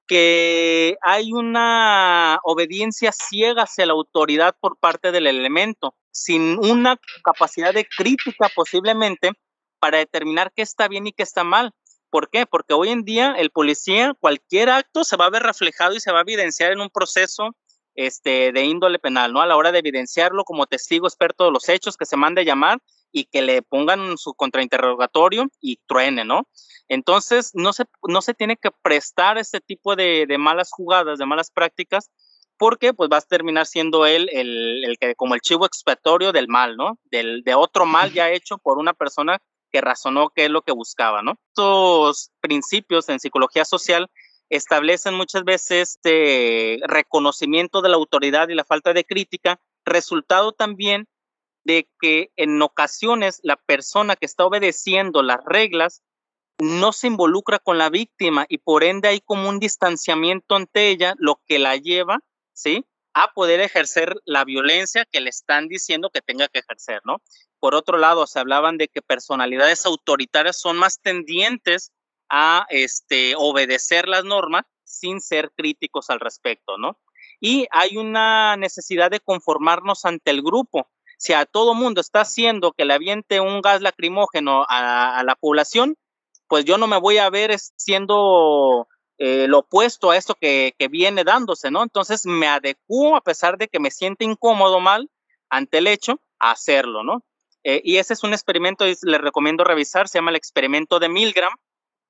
Speaker 5: que hay una obediencia ciega hacia la autoridad por parte del elemento, sin una capacidad de crítica posiblemente para determinar qué está bien y qué está mal. ¿Por qué? Porque hoy en día el policía, cualquier acto se va a ver reflejado y se va a evidenciar en un proceso este, de índole penal, ¿no? A la hora de evidenciarlo como testigo experto de los hechos que se mande llamar y que le pongan su contrainterrogatorio y truene, ¿no? Entonces, no se, no se tiene que prestar este tipo de, de malas jugadas, de malas prácticas, porque pues vas a terminar siendo él el, el, que como el chivo expiatorio del mal, ¿no? Del, de otro mal ya hecho por una persona que razonó qué es lo que buscaba, ¿no? Estos principios en psicología social establecen muchas veces este reconocimiento de la autoridad y la falta de crítica, resultado también de que en ocasiones la persona que está obedeciendo las reglas no se involucra con la víctima y por ende hay como un distanciamiento ante ella, lo que la lleva, ¿sí? A poder ejercer la violencia que le están diciendo que tenga que ejercer, ¿no? Por otro lado, se hablaban de que personalidades autoritarias son más tendientes a este, obedecer las normas sin ser críticos al respecto, ¿no? Y hay una necesidad de conformarnos ante el grupo. Si a todo mundo está haciendo que le aviente un gas lacrimógeno a, a la población, pues yo no me voy a ver siendo eh, lo opuesto a esto que, que, viene dándose, ¿no? Entonces me adecuo a pesar de que me siente incómodo mal ante el hecho a hacerlo, ¿no? Eh, y ese es un experimento, y les recomiendo revisar, se llama el experimento de Milgram,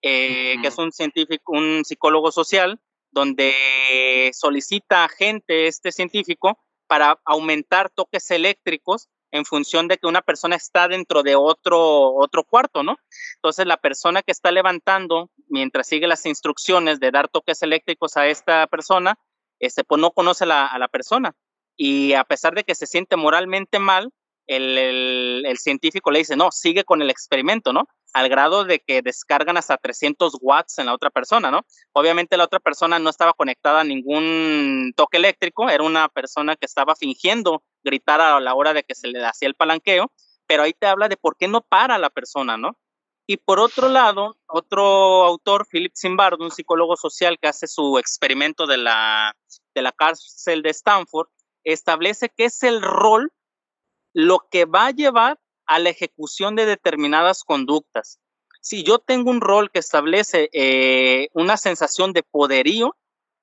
Speaker 5: eh, que es un científico, un psicólogo social, donde solicita a gente, este científico, para aumentar toques eléctricos en función de que una persona está dentro de otro, otro cuarto, ¿no? Entonces la persona que está levantando, mientras sigue las instrucciones de dar toques eléctricos a esta persona, este, pues no conoce a la persona. Y a pesar de que se siente moralmente mal, el, el, científico le dice, no, sigue con el experimento, ¿no? Al grado de que descargan hasta 300 watts en la otra persona, ¿no? Obviamente la otra persona no estaba conectada a ningún toque eléctrico, era una persona que estaba fingiendo gritar a la hora de que se le hacía el palanqueo, pero ahí te habla de por qué no para la persona, ¿no? Y por otro lado, otro autor, Philip Zimbardo, un psicólogo social que hace su experimento de la, de la cárcel de Stanford, establece que es el rol lo que va a llevar a la ejecución de determinadas conductas. Si yo tengo un rol que establece eh, una sensación de poderío,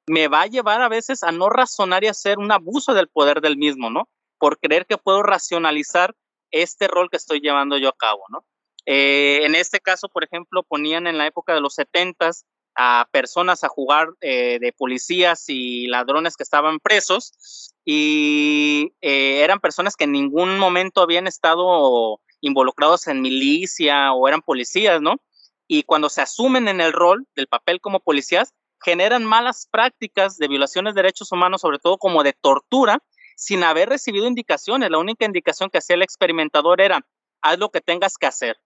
Speaker 5: me va a llevar a veces a no razonar y hacer un abuso del poder del mismo, ¿no? Por creer que puedo racionalizar este rol que estoy llevando yo a cabo, ¿no? Eh, en este caso, por ejemplo, ponían en la época de los setentas a personas a jugar eh, de policías y ladrones que estaban presos y eh, eran personas que en ningún momento habían estado involucrados en milicia o eran policías, ¿no? Y cuando se asumen en el rol del papel como policías, generan malas prácticas de violaciones de derechos humanos, sobre todo como de tortura, sin haber recibido indicaciones. La única indicación que hacía el experimentador era, haz lo que tengas que hacer.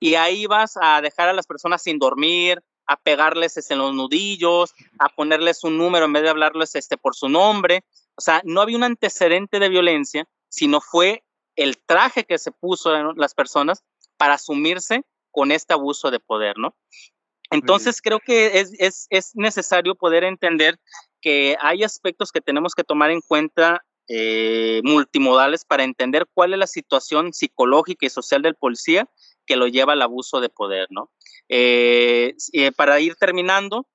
Speaker 5: Y ahí vas a dejar a las personas sin dormir, a pegarles este, en los nudillos, a ponerles un número en vez de hablarles este, por su nombre. O sea, no había un antecedente de violencia, sino fue el traje que se puso en las personas para asumirse con este abuso de poder, ¿no? Entonces creo que es, es, es, necesario poder entender que hay aspectos que tenemos que tomar en cuenta eh, multimodales para entender cuál es la situación psicológica y social del policía que lo lleva al abuso de poder, ¿no? Eh, eh, para ir terminando,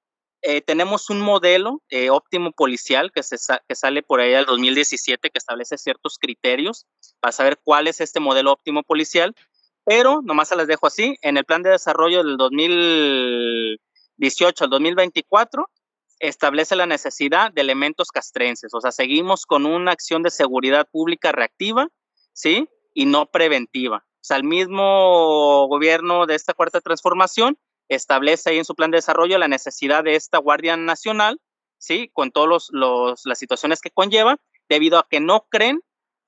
Speaker 5: eh, tenemos un modelo óptimo policial que, se que sale por ahí del 2017 que establece ciertos criterios para saber cuál es este modelo óptimo policial, pero nomás se las dejo así, en el plan de desarrollo del 2018 al 2024 establece la necesidad de elementos castrenses, o sea, seguimos con una acción de seguridad pública reactiva, ¿sí? y no preventiva. O sea, el mismo gobierno de esta cuarta transformación establece ahí en su plan de desarrollo la necesidad de esta Guardia Nacional, ¿sí? Con todas los, las situaciones que conlleva, debido a que no creen,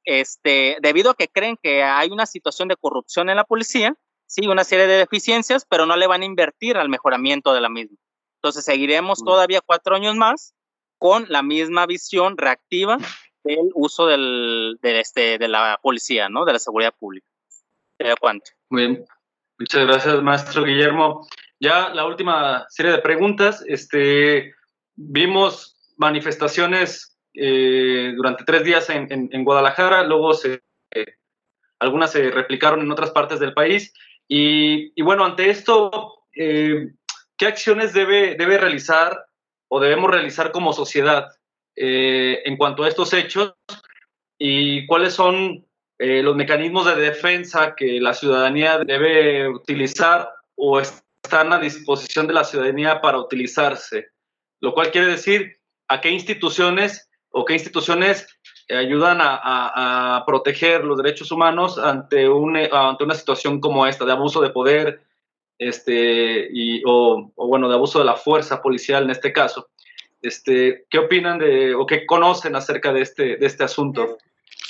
Speaker 5: este, debido a que creen que hay una situación de corrupción en la policía, sí, una serie de deficiencias, pero no le van a invertir al mejoramiento de la misma. Entonces seguiremos mm. todavía cuatro años más con la misma visión reactiva del uso del, este, de la policía, ¿no? De la seguridad pública. cuánto.
Speaker 2: Muy bien. Muchas gracias, maestro Guillermo. Ya la última serie de preguntas. Este, vimos manifestaciones eh, durante tres días en, en, Guadalajara, luego se, eh, algunas se replicaron en otras partes del país. Y, y bueno, ante esto, eh, ¿qué acciones debe, debe realizar o debemos realizar como sociedad en cuanto a estos hechos? ¿Y cuáles son los mecanismos de defensa que la ciudadanía debe utilizar o están a disposición de la ciudadanía para utilizarse? Lo cual quiere decir a qué instituciones o qué instituciones ayudan a, proteger los derechos humanos ante, un, ante una situación como esta, de abuso de poder este, y, o, bueno, de abuso de la fuerza policial en este caso. Este, ¿Qué opinan de o qué conocen acerca de este, de este asunto?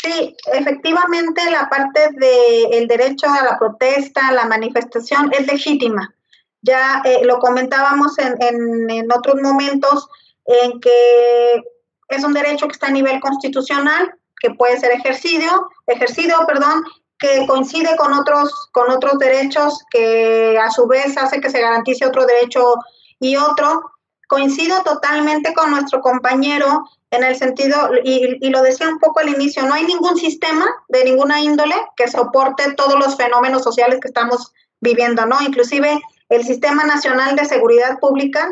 Speaker 3: Sí, efectivamente la parte del derecho a la protesta, a la manifestación es legítima. Ya eh, lo comentábamos en, en, en otros momentos en que es un derecho que está a nivel constitucional, que puede ser ejercido, ejercido, perdón, que coincide con otros, con otros derechos, que a su vez hace que se garantice otro derecho y otro. Coincido totalmente con nuestro compañero en el sentido, y, y, lo decía un poco al inicio, no hay ningún sistema de ninguna índole que soporte todos los fenómenos sociales que estamos viviendo, ¿no? Inclusive el Sistema Nacional de Seguridad Pública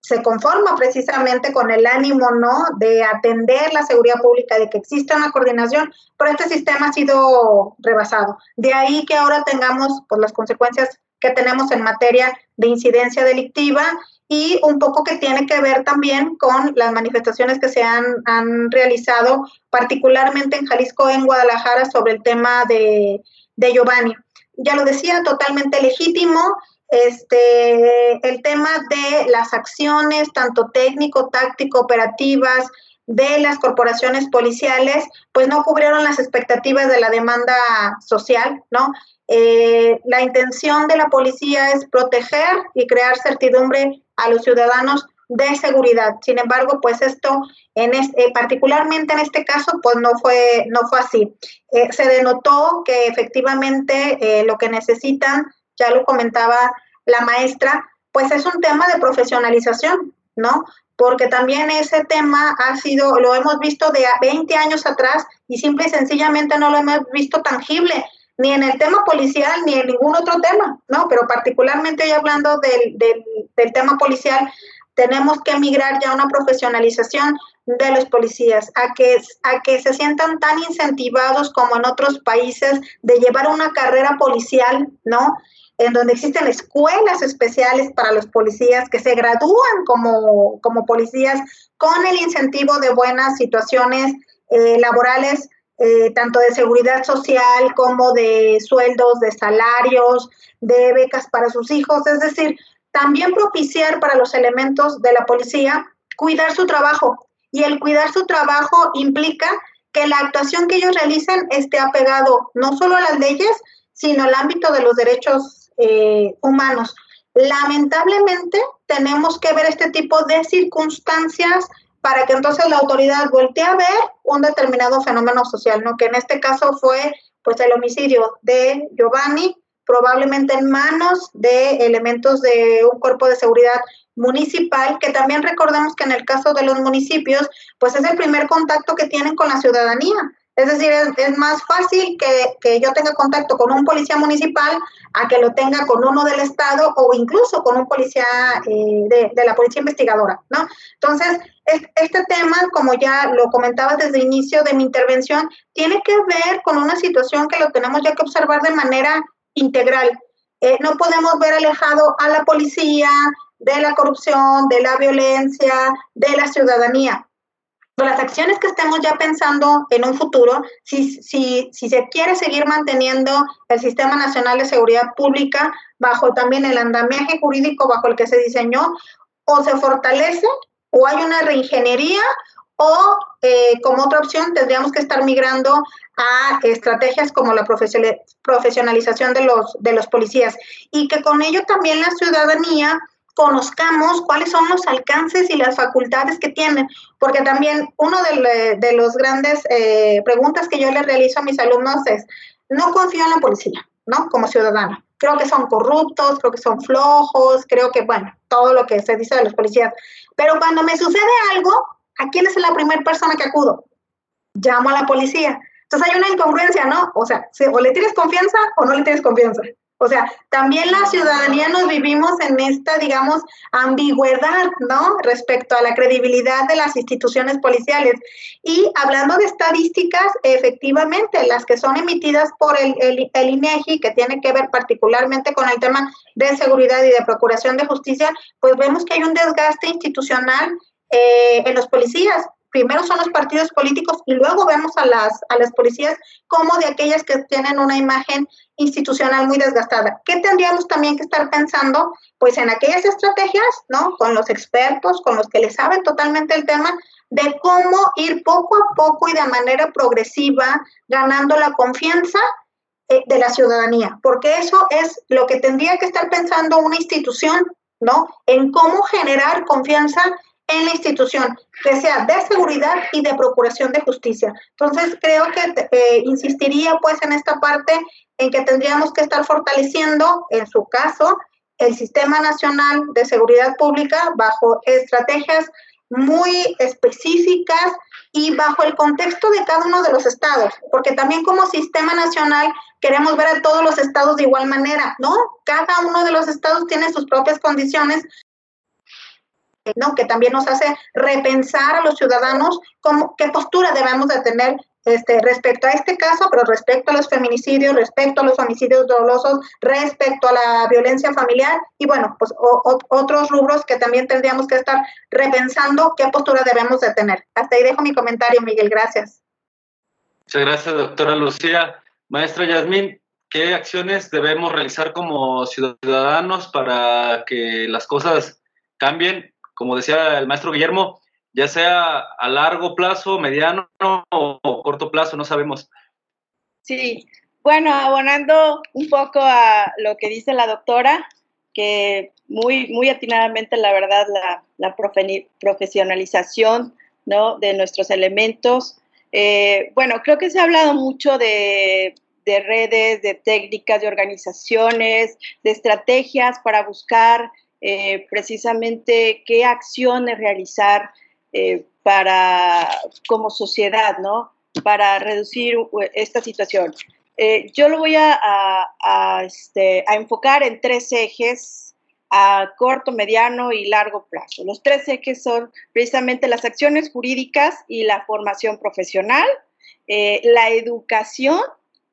Speaker 3: se conforma precisamente con el ánimo, ¿no?, de atender la seguridad pública, de que exista una coordinación, pero este sistema ha sido rebasado. De ahí que ahora tengamos pues, las consecuencias que tenemos en materia de incidencia delictiva y un poco que tiene que ver también con las manifestaciones que se han, han realizado, particularmente en Jalisco, en Guadalajara, sobre el tema de, de Giovanni. Ya lo decía, totalmente legítimo, este, el tema de las acciones, tanto técnico, táctico, operativas, de las corporaciones policiales, pues no cubrieron las expectativas de la demanda social, ¿no? Eh, la intención de la policía es proteger y crear certidumbre a los ciudadanos de seguridad. Sin embargo, pues esto, en este, particularmente en este caso, pues no fue, no fue así. Eh, se denotó que efectivamente eh, lo que necesitan ya lo comentaba la maestra, pues es un tema de profesionalización, ¿no? Porque también ese tema ha sido, lo hemos visto de 20 años atrás y simple y sencillamente no lo hemos visto tangible, ni en el tema policial ni en ningún otro tema, ¿no? Pero particularmente hoy hablando del, del tema policial, tenemos que migrar ya a una profesionalización de los policías, a que, a que se sientan tan incentivados como en otros países de llevar una carrera policial, ¿no? En donde existen escuelas especiales para los policías que se gradúan como, como policías con el incentivo de buenas situaciones eh, laborales, eh, tanto de seguridad social como de sueldos, de salarios, de becas para sus hijos, es decir, también propiciar para los elementos de la policía cuidar su trabajo. Y el cuidar su trabajo implica que la actuación que ellos realicen esté apegado no solo a las leyes, sino al ámbito de los derechos eh, humanos. Lamentablemente tenemos que ver este tipo de circunstancias para que entonces la autoridad voltee a ver un determinado fenómeno social, ¿no? Que en este caso fue pues el homicidio de Giovanni, probablemente en manos de elementos de un cuerpo de seguridad municipal, que también recordemos que en el caso de los municipios, pues es el primer contacto que tienen con la ciudadanía. Es decir, es, más fácil que, yo tenga contacto con un policía municipal a que lo tenga con uno del Estado o incluso con un policía eh, de, la policía investigadora, ¿no? Entonces, este tema, como ya lo comentaba desde el inicio de mi intervención, tiene que ver con una situación que lo tenemos ya que observar de manera integral. Eh, no podemos ver alejado a la policía de la corrupción, de la violencia, de la ciudadanía las acciones que estemos ya pensando en un futuro, si, si, si se quiere seguir manteniendo el Sistema Nacional de Seguridad Pública bajo también el andamiaje jurídico bajo el que se diseñó, o se fortalece o hay una reingeniería o eh, como otra opción tendríamos que estar migrando a estrategias como la profesionalización de los, de los policías. Y que con ello también la ciudadanía conozcamos cuáles son los alcances y las facultades que tienen, porque también uno de, de los grandes eh, preguntas que yo les realizo a mis alumnos es, no confío en la policía, ¿no? Como ciudadana. Creo que son corruptos, creo que son flojos, creo que, bueno, todo lo que se dice de los policías. Pero cuando me sucede algo, ¿a quién es la primera persona que acudo? Llamo a la policía. Entonces hay una incongruencia, ¿no? O sea, o le tienes confianza o no le tienes confianza. O sea, también la ciudadanía nos vivimos en esta, digamos, ambigüedad, ¿no? Respecto a la credibilidad de las instituciones policiales. Y hablando de estadísticas, efectivamente, las que son emitidas por el, el, INEGI, e que tiene que ver particularmente con el tema de seguridad y de procuración de justicia, pues vemos que hay un desgaste institucional eh, en los policías primero son los partidos políticos y luego vemos a las, a las policías como de aquellas que tienen una imagen institucional muy desgastada. ¿Qué tendríamos también que estar pensando? Pues en aquellas estrategias, ¿no? Con los expertos, con los que le saben totalmente el tema, de cómo ir poco a poco y de manera progresiva ganando la confianza eh, de la ciudadanía, porque eso es lo que tendría que estar pensando una institución, ¿no? En cómo generar confianza en la institución, que sea de seguridad y de procuración de justicia. Entonces, creo que eh, insistiría pues en esta parte en que tendríamos que estar fortaleciendo, en su caso, el Sistema Nacional de Seguridad Pública bajo estrategias muy específicas y bajo el contexto de cada uno de los estados, porque también como sistema nacional queremos ver a todos los estados de igual manera, ¿no? Cada uno de los estados tiene sus propias condiciones ¿no? que también nos hace repensar a los ciudadanos cómo, qué postura debemos de tener este, respecto a este caso, pero respecto a los feminicidios, respecto a los homicidios dolosos, respecto a la violencia familiar y bueno, pues otros rubros que también tendríamos que estar repensando qué postura debemos de tener. Hasta ahí dejo mi comentario, Miguel, gracias.
Speaker 2: Muchas gracias, doctora Lucía. Maestra Yasmín, ¿qué acciones debemos realizar como ciudadanos para que las cosas cambien como decía el maestro Guillermo, ya sea a largo plazo, mediano o corto plazo, no sabemos.
Speaker 4: Sí, bueno, abonando un poco a lo que dice la doctora, que muy, muy atinadamente, la verdad, la, profesionalización ¿no? de nuestros elementos. Eh, bueno, creo que se ha hablado mucho de, de redes, de técnicas, de organizaciones, de estrategias para buscar eh, precisamente qué acciones realizar eh, para, como sociedad, ¿no? Para reducir eh, esta situación. yo lo voy a, este, a, enfocar en tres ejes a corto, mediano y largo plazo. Los tres ejes son precisamente las acciones jurídicas y la formación profesional, la educación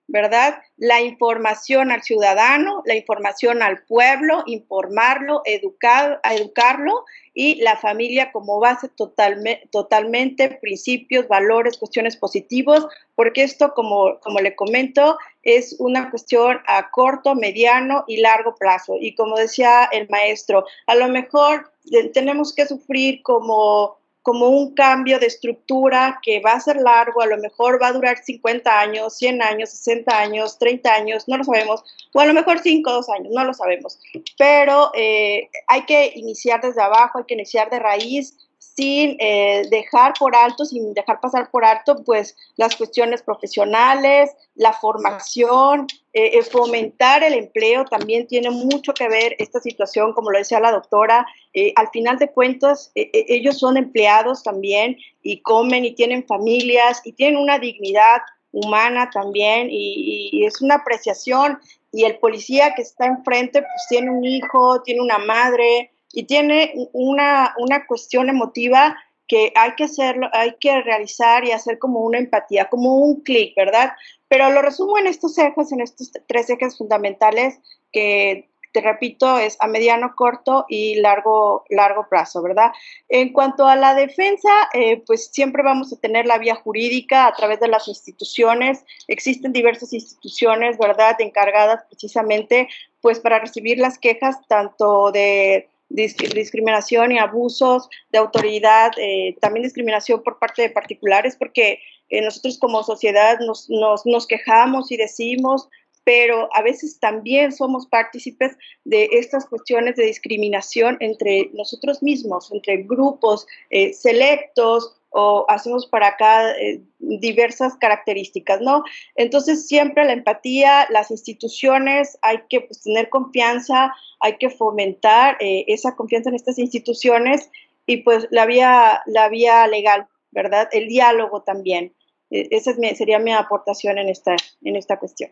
Speaker 4: ¿verdad? La información al ciudadano, la información al pueblo, informarlo, educar, educarlo y la familia como base totalmente, totalmente, principios, valores, cuestiones positivos, porque esto, como, como le comento, es una cuestión a corto, mediano y largo plazo. Y como decía el maestro, a lo mejor tenemos que sufrir como como un cambio de estructura que va a ser largo, a lo mejor va a durar 50 años, 100 años, 60 años, 30 años, no lo sabemos, o a lo mejor 5 o 2 años, no lo sabemos. Pero eh, hay que iniciar desde abajo, hay que iniciar de raíz sin eh, dejar por alto, sin dejar pasar por alto, pues las cuestiones profesionales, la formación, eh, fomentar el empleo también tiene mucho que ver esta situación, como lo decía la doctora, eh, al final de cuentas ellos son empleados también y comen y tienen familias y tienen una dignidad humana también y, y es una apreciación. Y el policía que está enfrente pues tiene un hijo, tiene una madre, y tiene una, una cuestión emotiva que hay que hacerlo, hay que realizar y hacer como una empatía, como un clic, ¿verdad? Pero lo resumo en estos ejes, en estos tres ejes fundamentales que te repito, es a mediano, corto y largo, largo plazo, ¿verdad? En cuanto a la defensa, eh, pues siempre vamos a tener la vía jurídica a través de las instituciones. Existen diversas instituciones, ¿verdad?, encargadas precisamente, pues, para recibir las quejas tanto de discriminación y abusos de autoridad, eh, también discriminación por parte de particulares, porque eh, nosotros como sociedad nos, nos, nos, quejamos y decimos, pero a veces también somos partícipes de estas cuestiones de discriminación entre nosotros mismos, entre grupos eh, selectos o hacemos para acá eh, diversas características, ¿no? Entonces siempre la empatía, las instituciones, hay que pues, tener confianza, hay que fomentar eh, esa confianza en estas instituciones y pues la vía, la vía legal, ¿verdad? El diálogo también. esa sería mi aportación en esta, en esta cuestión.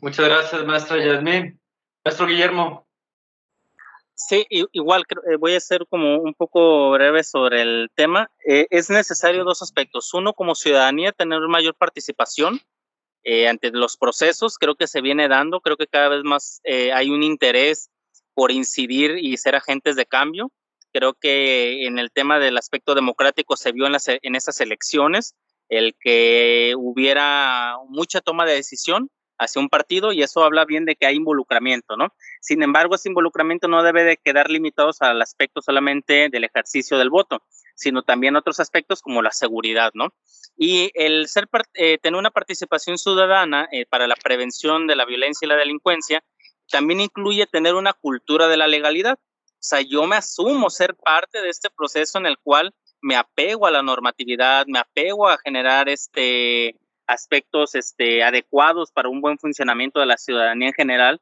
Speaker 2: Muchas gracias, maestra Yasmín. Maestro Guillermo.
Speaker 5: Sí, igual eh, voy a ser como un poco breve sobre el tema. Eh, es necesario dos aspectos. Uno, como ciudadanía, tener mayor participación eh, ante los procesos. Creo que se viene dando. Creo que cada vez más hay un interés por incidir y ser agentes de cambio. Creo que en el tema del aspecto democrático se vio en, en esas elecciones el que hubiera mucha toma de decisión hacia un partido y eso habla bien de que hay involucramiento, ¿no? Sin embargo, ese involucramiento no debe de quedar limitados al aspecto solamente del ejercicio del voto, sino también otros aspectos como la seguridad, ¿no? Y el ser eh, tener una participación ciudadana eh, para la prevención de la violencia y la delincuencia también incluye tener una cultura de la legalidad. O sea, yo me asumo ser parte de este proceso en el cual me apego a la normatividad, me apego a generar este aspectos este, adecuados para un buen funcionamiento de la ciudadanía en general.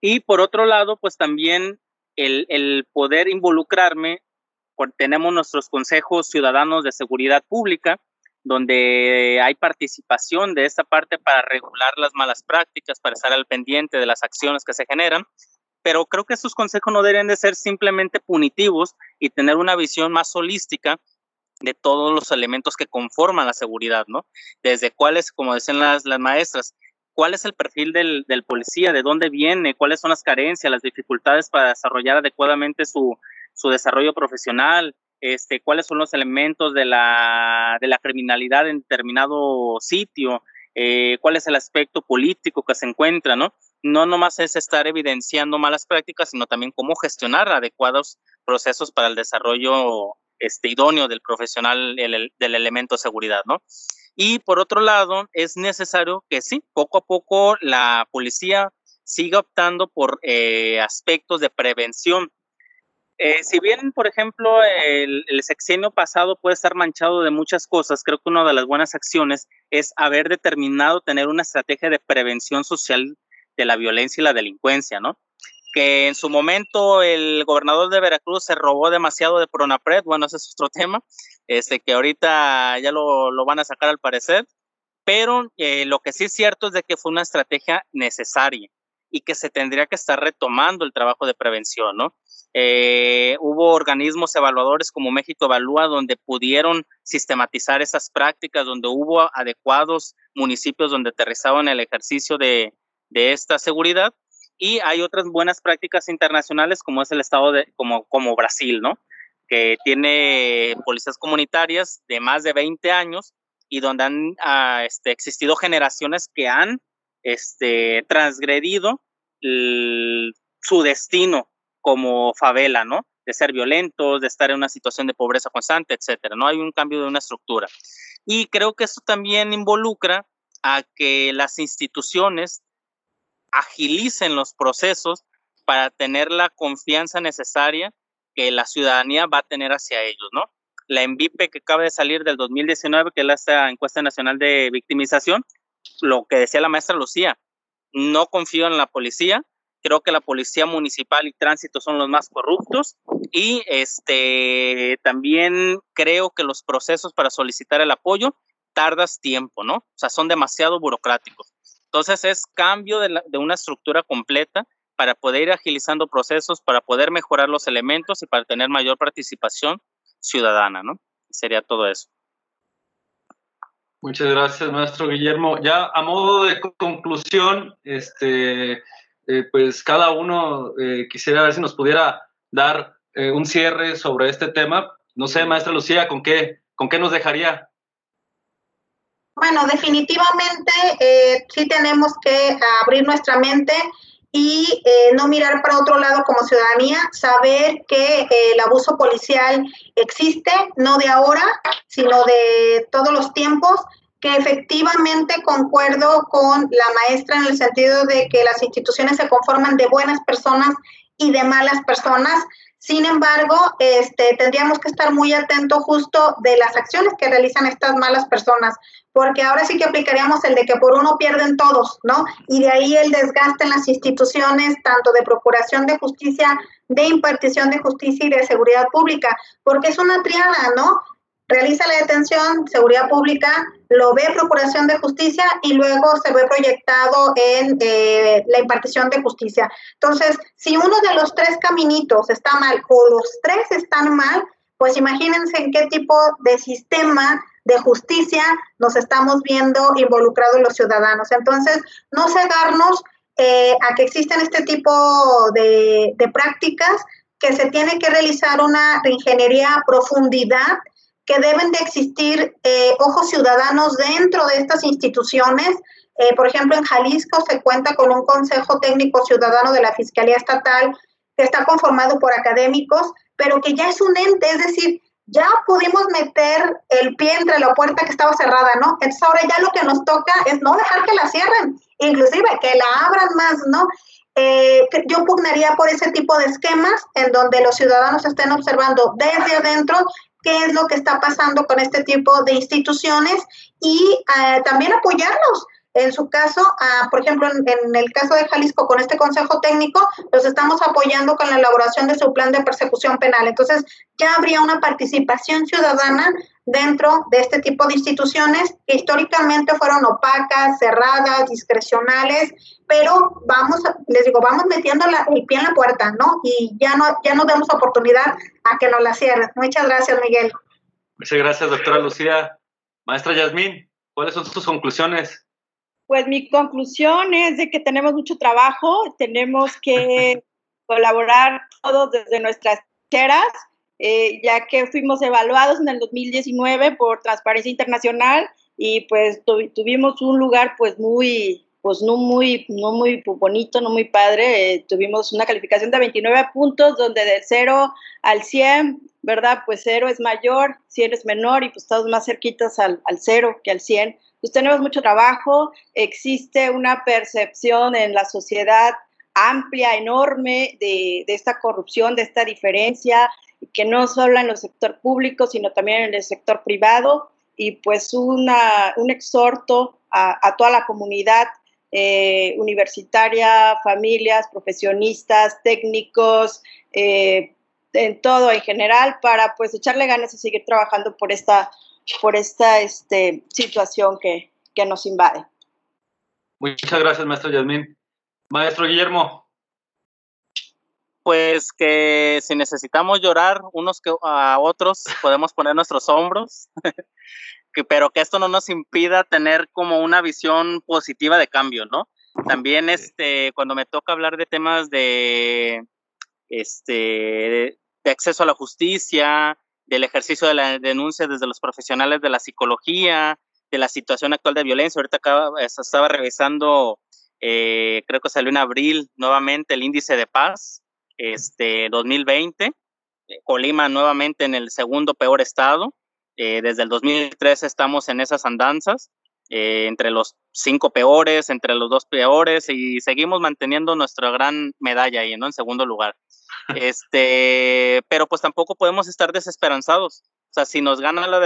Speaker 5: Y por otro lado, pues también el, el poder involucrarme, tenemos nuestros consejos ciudadanos de seguridad pública, donde hay participación de esta parte para regular las malas prácticas, para estar al pendiente de las acciones que se generan. Pero creo que esos consejos no deben de ser simplemente punitivos y tener una visión más holística de todos los elementos que conforman la seguridad, ¿no? Desde cuáles, como decían las, las maestras, cuál es el perfil del, del, policía, de dónde viene, cuáles son las carencias, las dificultades para desarrollar adecuadamente su, su desarrollo profesional, este, cuáles son los elementos de la, de la criminalidad en determinado sitio, eh, cuál es el aspecto político que se encuentra, ¿no? No nomás es estar evidenciando malas prácticas, sino también cómo gestionar adecuados procesos para el desarrollo este, idóneo del profesional del elemento seguridad, ¿no? Y por otro lado, es necesario que sí, poco a poco la policía siga optando por eh, aspectos de prevención. Eh, si bien, por ejemplo, el, el, sexenio pasado puede estar manchado de muchas cosas, creo que una de las buenas acciones es haber determinado tener una estrategia de prevención social de la violencia y la delincuencia, ¿no? Que en su momento el gobernador de Veracruz se robó demasiado de Pronapred, bueno, ese es otro (laughs) tema, este, que ahorita ya lo, lo van a sacar al parecer, pero eh, lo que sí es cierto es de que fue una estrategia necesaria y que se tendría que estar retomando el trabajo de prevención, ¿no? Eh, hubo organismos evaluadores como México Evalúa donde pudieron sistematizar esas prácticas, donde hubo adecuados municipios donde aterrizaban el ejercicio de, de esta seguridad y hay otras buenas prácticas internacionales como es el estado de, como, como Brasil, ¿no? Que tiene policías comunitarias de más de 20 años y donde han ah, este, existido generaciones que han este, transgredido su destino como favela, ¿no? De ser violentos, de estar en una situación de pobreza constante, etcétera. No hay un cambio de una estructura. Y creo que esto también involucra a que las instituciones agilicen los procesos para tener la confianza necesaria que la ciudadanía va a tener hacia ellos, ¿no? La ENVIPE que acaba de salir del 2019, que es la encuesta nacional de victimización, lo que decía la maestra Lucía, no confío en la policía, creo que la policía municipal y tránsito son los más corruptos y este también creo que los procesos para solicitar el apoyo tardas tiempo, ¿no? O sea, son demasiado burocráticos. Entonces es cambio de, de, una estructura completa para poder ir agilizando procesos, para poder mejorar los elementos y para tener mayor participación ciudadana, ¿no? Sería todo eso.
Speaker 2: Muchas gracias, maestro Guillermo. Ya a modo de conclusión, este, eh, pues cada uno eh, quisiera ver si nos pudiera dar un cierre sobre este tema. No sé, maestra Lucía, ¿con qué, con qué nos dejaría?
Speaker 3: Bueno, definitivamente sí tenemos que abrir nuestra mente y no mirar para otro lado como ciudadanía, saber que el abuso policial existe, no de ahora, sino de todos los tiempos, que efectivamente concuerdo con la maestra en el sentido de que las instituciones se conforman de buenas personas y de malas personas. Sin embargo, este, tendríamos que estar muy atentos justo de las acciones que realizan estas malas personas, porque ahora sí que aplicaríamos el de que por uno pierden todos, ¿no? Y de ahí el desgaste en las instituciones, tanto de procuración de justicia, de impartición de justicia y de seguridad pública, porque es una triada, ¿no? Realiza la detención, seguridad pública, lo ve Procuración de Justicia y luego se ve proyectado en eh, la impartición de justicia. Entonces, si uno de los tres caminitos está mal o los tres están mal, pues imagínense en qué tipo de sistema de justicia nos estamos viendo involucrados los ciudadanos. Entonces, no cegarnos eh, a que existen este tipo de, de prácticas, que se tiene que realizar una ingeniería a profundidad que deben de existir eh, ojos ciudadanos dentro de estas instituciones. Eh, por ejemplo, en Jalisco se cuenta con un Consejo Técnico Ciudadano de la Fiscalía Estatal que está conformado por académicos, pero que ya es un ente, es decir, ya pudimos meter el pie entre la puerta que estaba cerrada, ¿no? Entonces ahora ya lo que nos toca es no dejar que la cierren, inclusive que la abran más, ¿no? Eh, yo pugnaría por ese tipo de esquemas en donde los ciudadanos estén observando desde adentro qué es lo que está pasando con este tipo de instituciones y eh, también apoyarlos. En su caso, ah, por ejemplo, en, el caso de Jalisco, con este consejo técnico, los estamos apoyando con la elaboración de su plan de persecución penal. Entonces, ya habría una participación ciudadana dentro de este tipo de instituciones que históricamente fueron opacas, cerradas, discrecionales, pero vamos, les digo, vamos metiendo el pie en la puerta, ¿no? Y ya no, ya no demos oportunidad a que nos la cierren. Muchas gracias, Miguel.
Speaker 2: Muchas gracias, doctora Lucía. Maestra Yasmín, ¿cuáles son sus conclusiones?
Speaker 4: Pues mi conclusión es de que tenemos mucho trabajo, tenemos que (laughs) colaborar todos desde nuestras cheras, eh, ya que fuimos evaluados en el 2019 por Transparencia Internacional y pues tuvimos un lugar pues muy pues no muy, no muy bonito, no muy padre. Eh, tuvimos una calificación de 29 puntos, donde del 0 al 100, ¿verdad? Pues 0 es mayor, 100 es menor y pues estamos más cerquitas al, al 0 que al 100. Pues tenemos mucho trabajo, existe una percepción en la sociedad amplia, enorme de, de esta corrupción, de esta diferencia, que no solo en el sector público, sino también en el sector privado. Y pues una, un exhorto a, a toda la comunidad eh, universitaria, familias, profesionistas, técnicos, eh, en todo en general, para pues echarle ganas y seguir trabajando por esta, por esta este, situación que, que nos invade.
Speaker 2: Muchas gracias, maestro Yasmín. Maestro Guillermo.
Speaker 5: Pues que si necesitamos llorar unos que a otros, podemos poner nuestros hombros (laughs) pero que esto no nos impida tener como una visión positiva de cambio, ¿no? También este, cuando me toca hablar de temas de, este, de acceso a la justicia, del ejercicio de la denuncia desde los profesionales de la psicología, de la situación actual de violencia. Ahorita estaba revisando, eh, creo que salió en abril nuevamente el índice de paz, este 2020, Colima nuevamente en el segundo peor estado. Eh, desde el 2003 estamos en esas andanzas, eh, entre los cinco peores, entre los dos peores, y seguimos manteniendo nuestra gran medalla ahí, ¿no? En segundo lugar. (laughs) Este, pero pues tampoco podemos estar desesperanzados. O sea, si nos gana la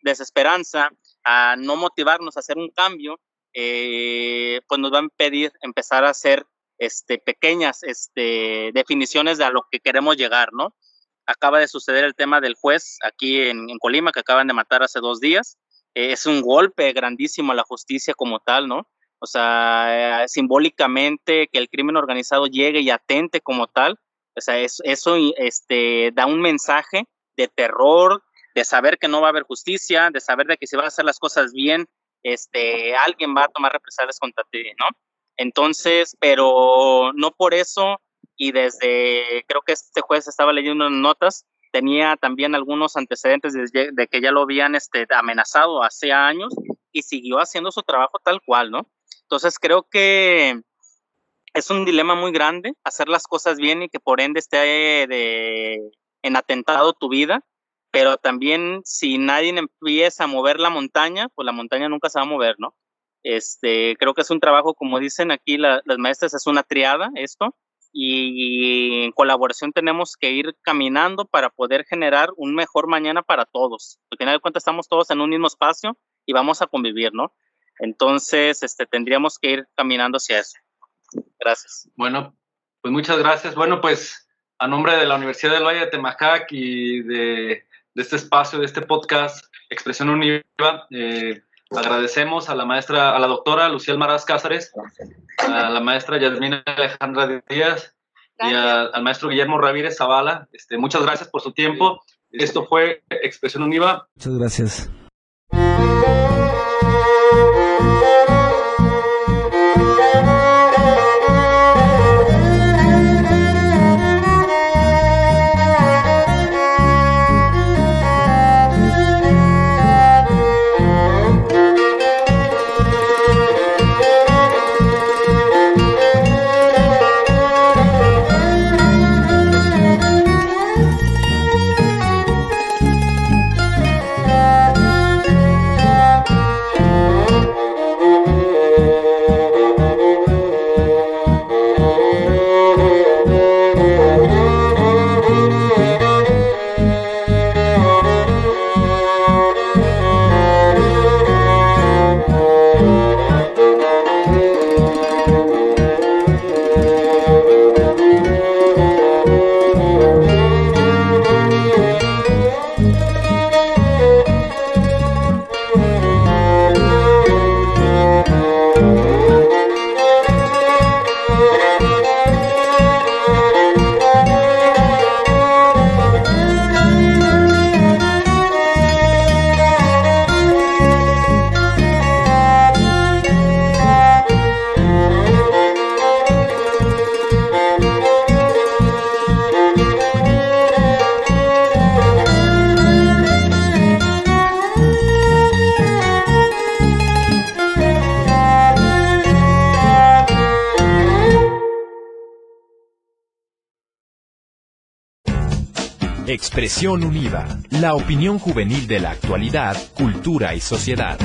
Speaker 5: desesperanza a no motivarnos a hacer un cambio, eh, pues nos va a impedir empezar a hacer este, pequeñas este, definiciones de a lo que queremos llegar, ¿no? Acaba de suceder el tema del juez aquí en, Colima, que acaban de matar hace dos días. Eh, es un golpe grandísimo a la justicia como tal, ¿no? O sea, eh, simbólicamente que el crimen organizado llegue y atente como tal, o sea, eso, eso este, da un mensaje de terror, de saber que no va a haber justicia, de saber de que si van a hacer las cosas bien, este, alguien va a tomar represalias contra ti, ¿no? Entonces, pero no por eso, y desde, creo que este juez estaba leyendo notas, tenía también algunos antecedentes de, que ya lo habían este, amenazado hace años y siguió haciendo su trabajo tal cual, ¿no? Entonces creo que es un dilema muy grande hacer las cosas bien y que por ende esté de, en atentado tu vida, pero también si nadie empieza a mover la montaña, pues la montaña nunca se va a mover, ¿no? Este, creo que es un trabajo, como dicen aquí las maestras, es una triada esto, y en colaboración tenemos que ir caminando para poder generar un mejor mañana para todos. Al final de cuentas estamos todos en un mismo espacio y vamos a convivir, ¿no? Entonces, este, tendríamos que ir caminando hacia eso. Gracias.
Speaker 2: Bueno, pues muchas gracias. Bueno, pues a nombre de la Universidad del Valle de Temajac y de, este espacio, de este podcast, Expresión Univa, eh, agradecemos a la maestra, a la doctora Luciel Maraz Cázares, a la maestra Yasmina Alejandra Díaz y al maestro Guillermo Ramírez Zavala. Este, muchas gracias por su tiempo. Esto fue Expresión Univa.
Speaker 6: Muchas gracias.
Speaker 1: Expresión Unida, la opinión juvenil de la actualidad, cultura y sociedad.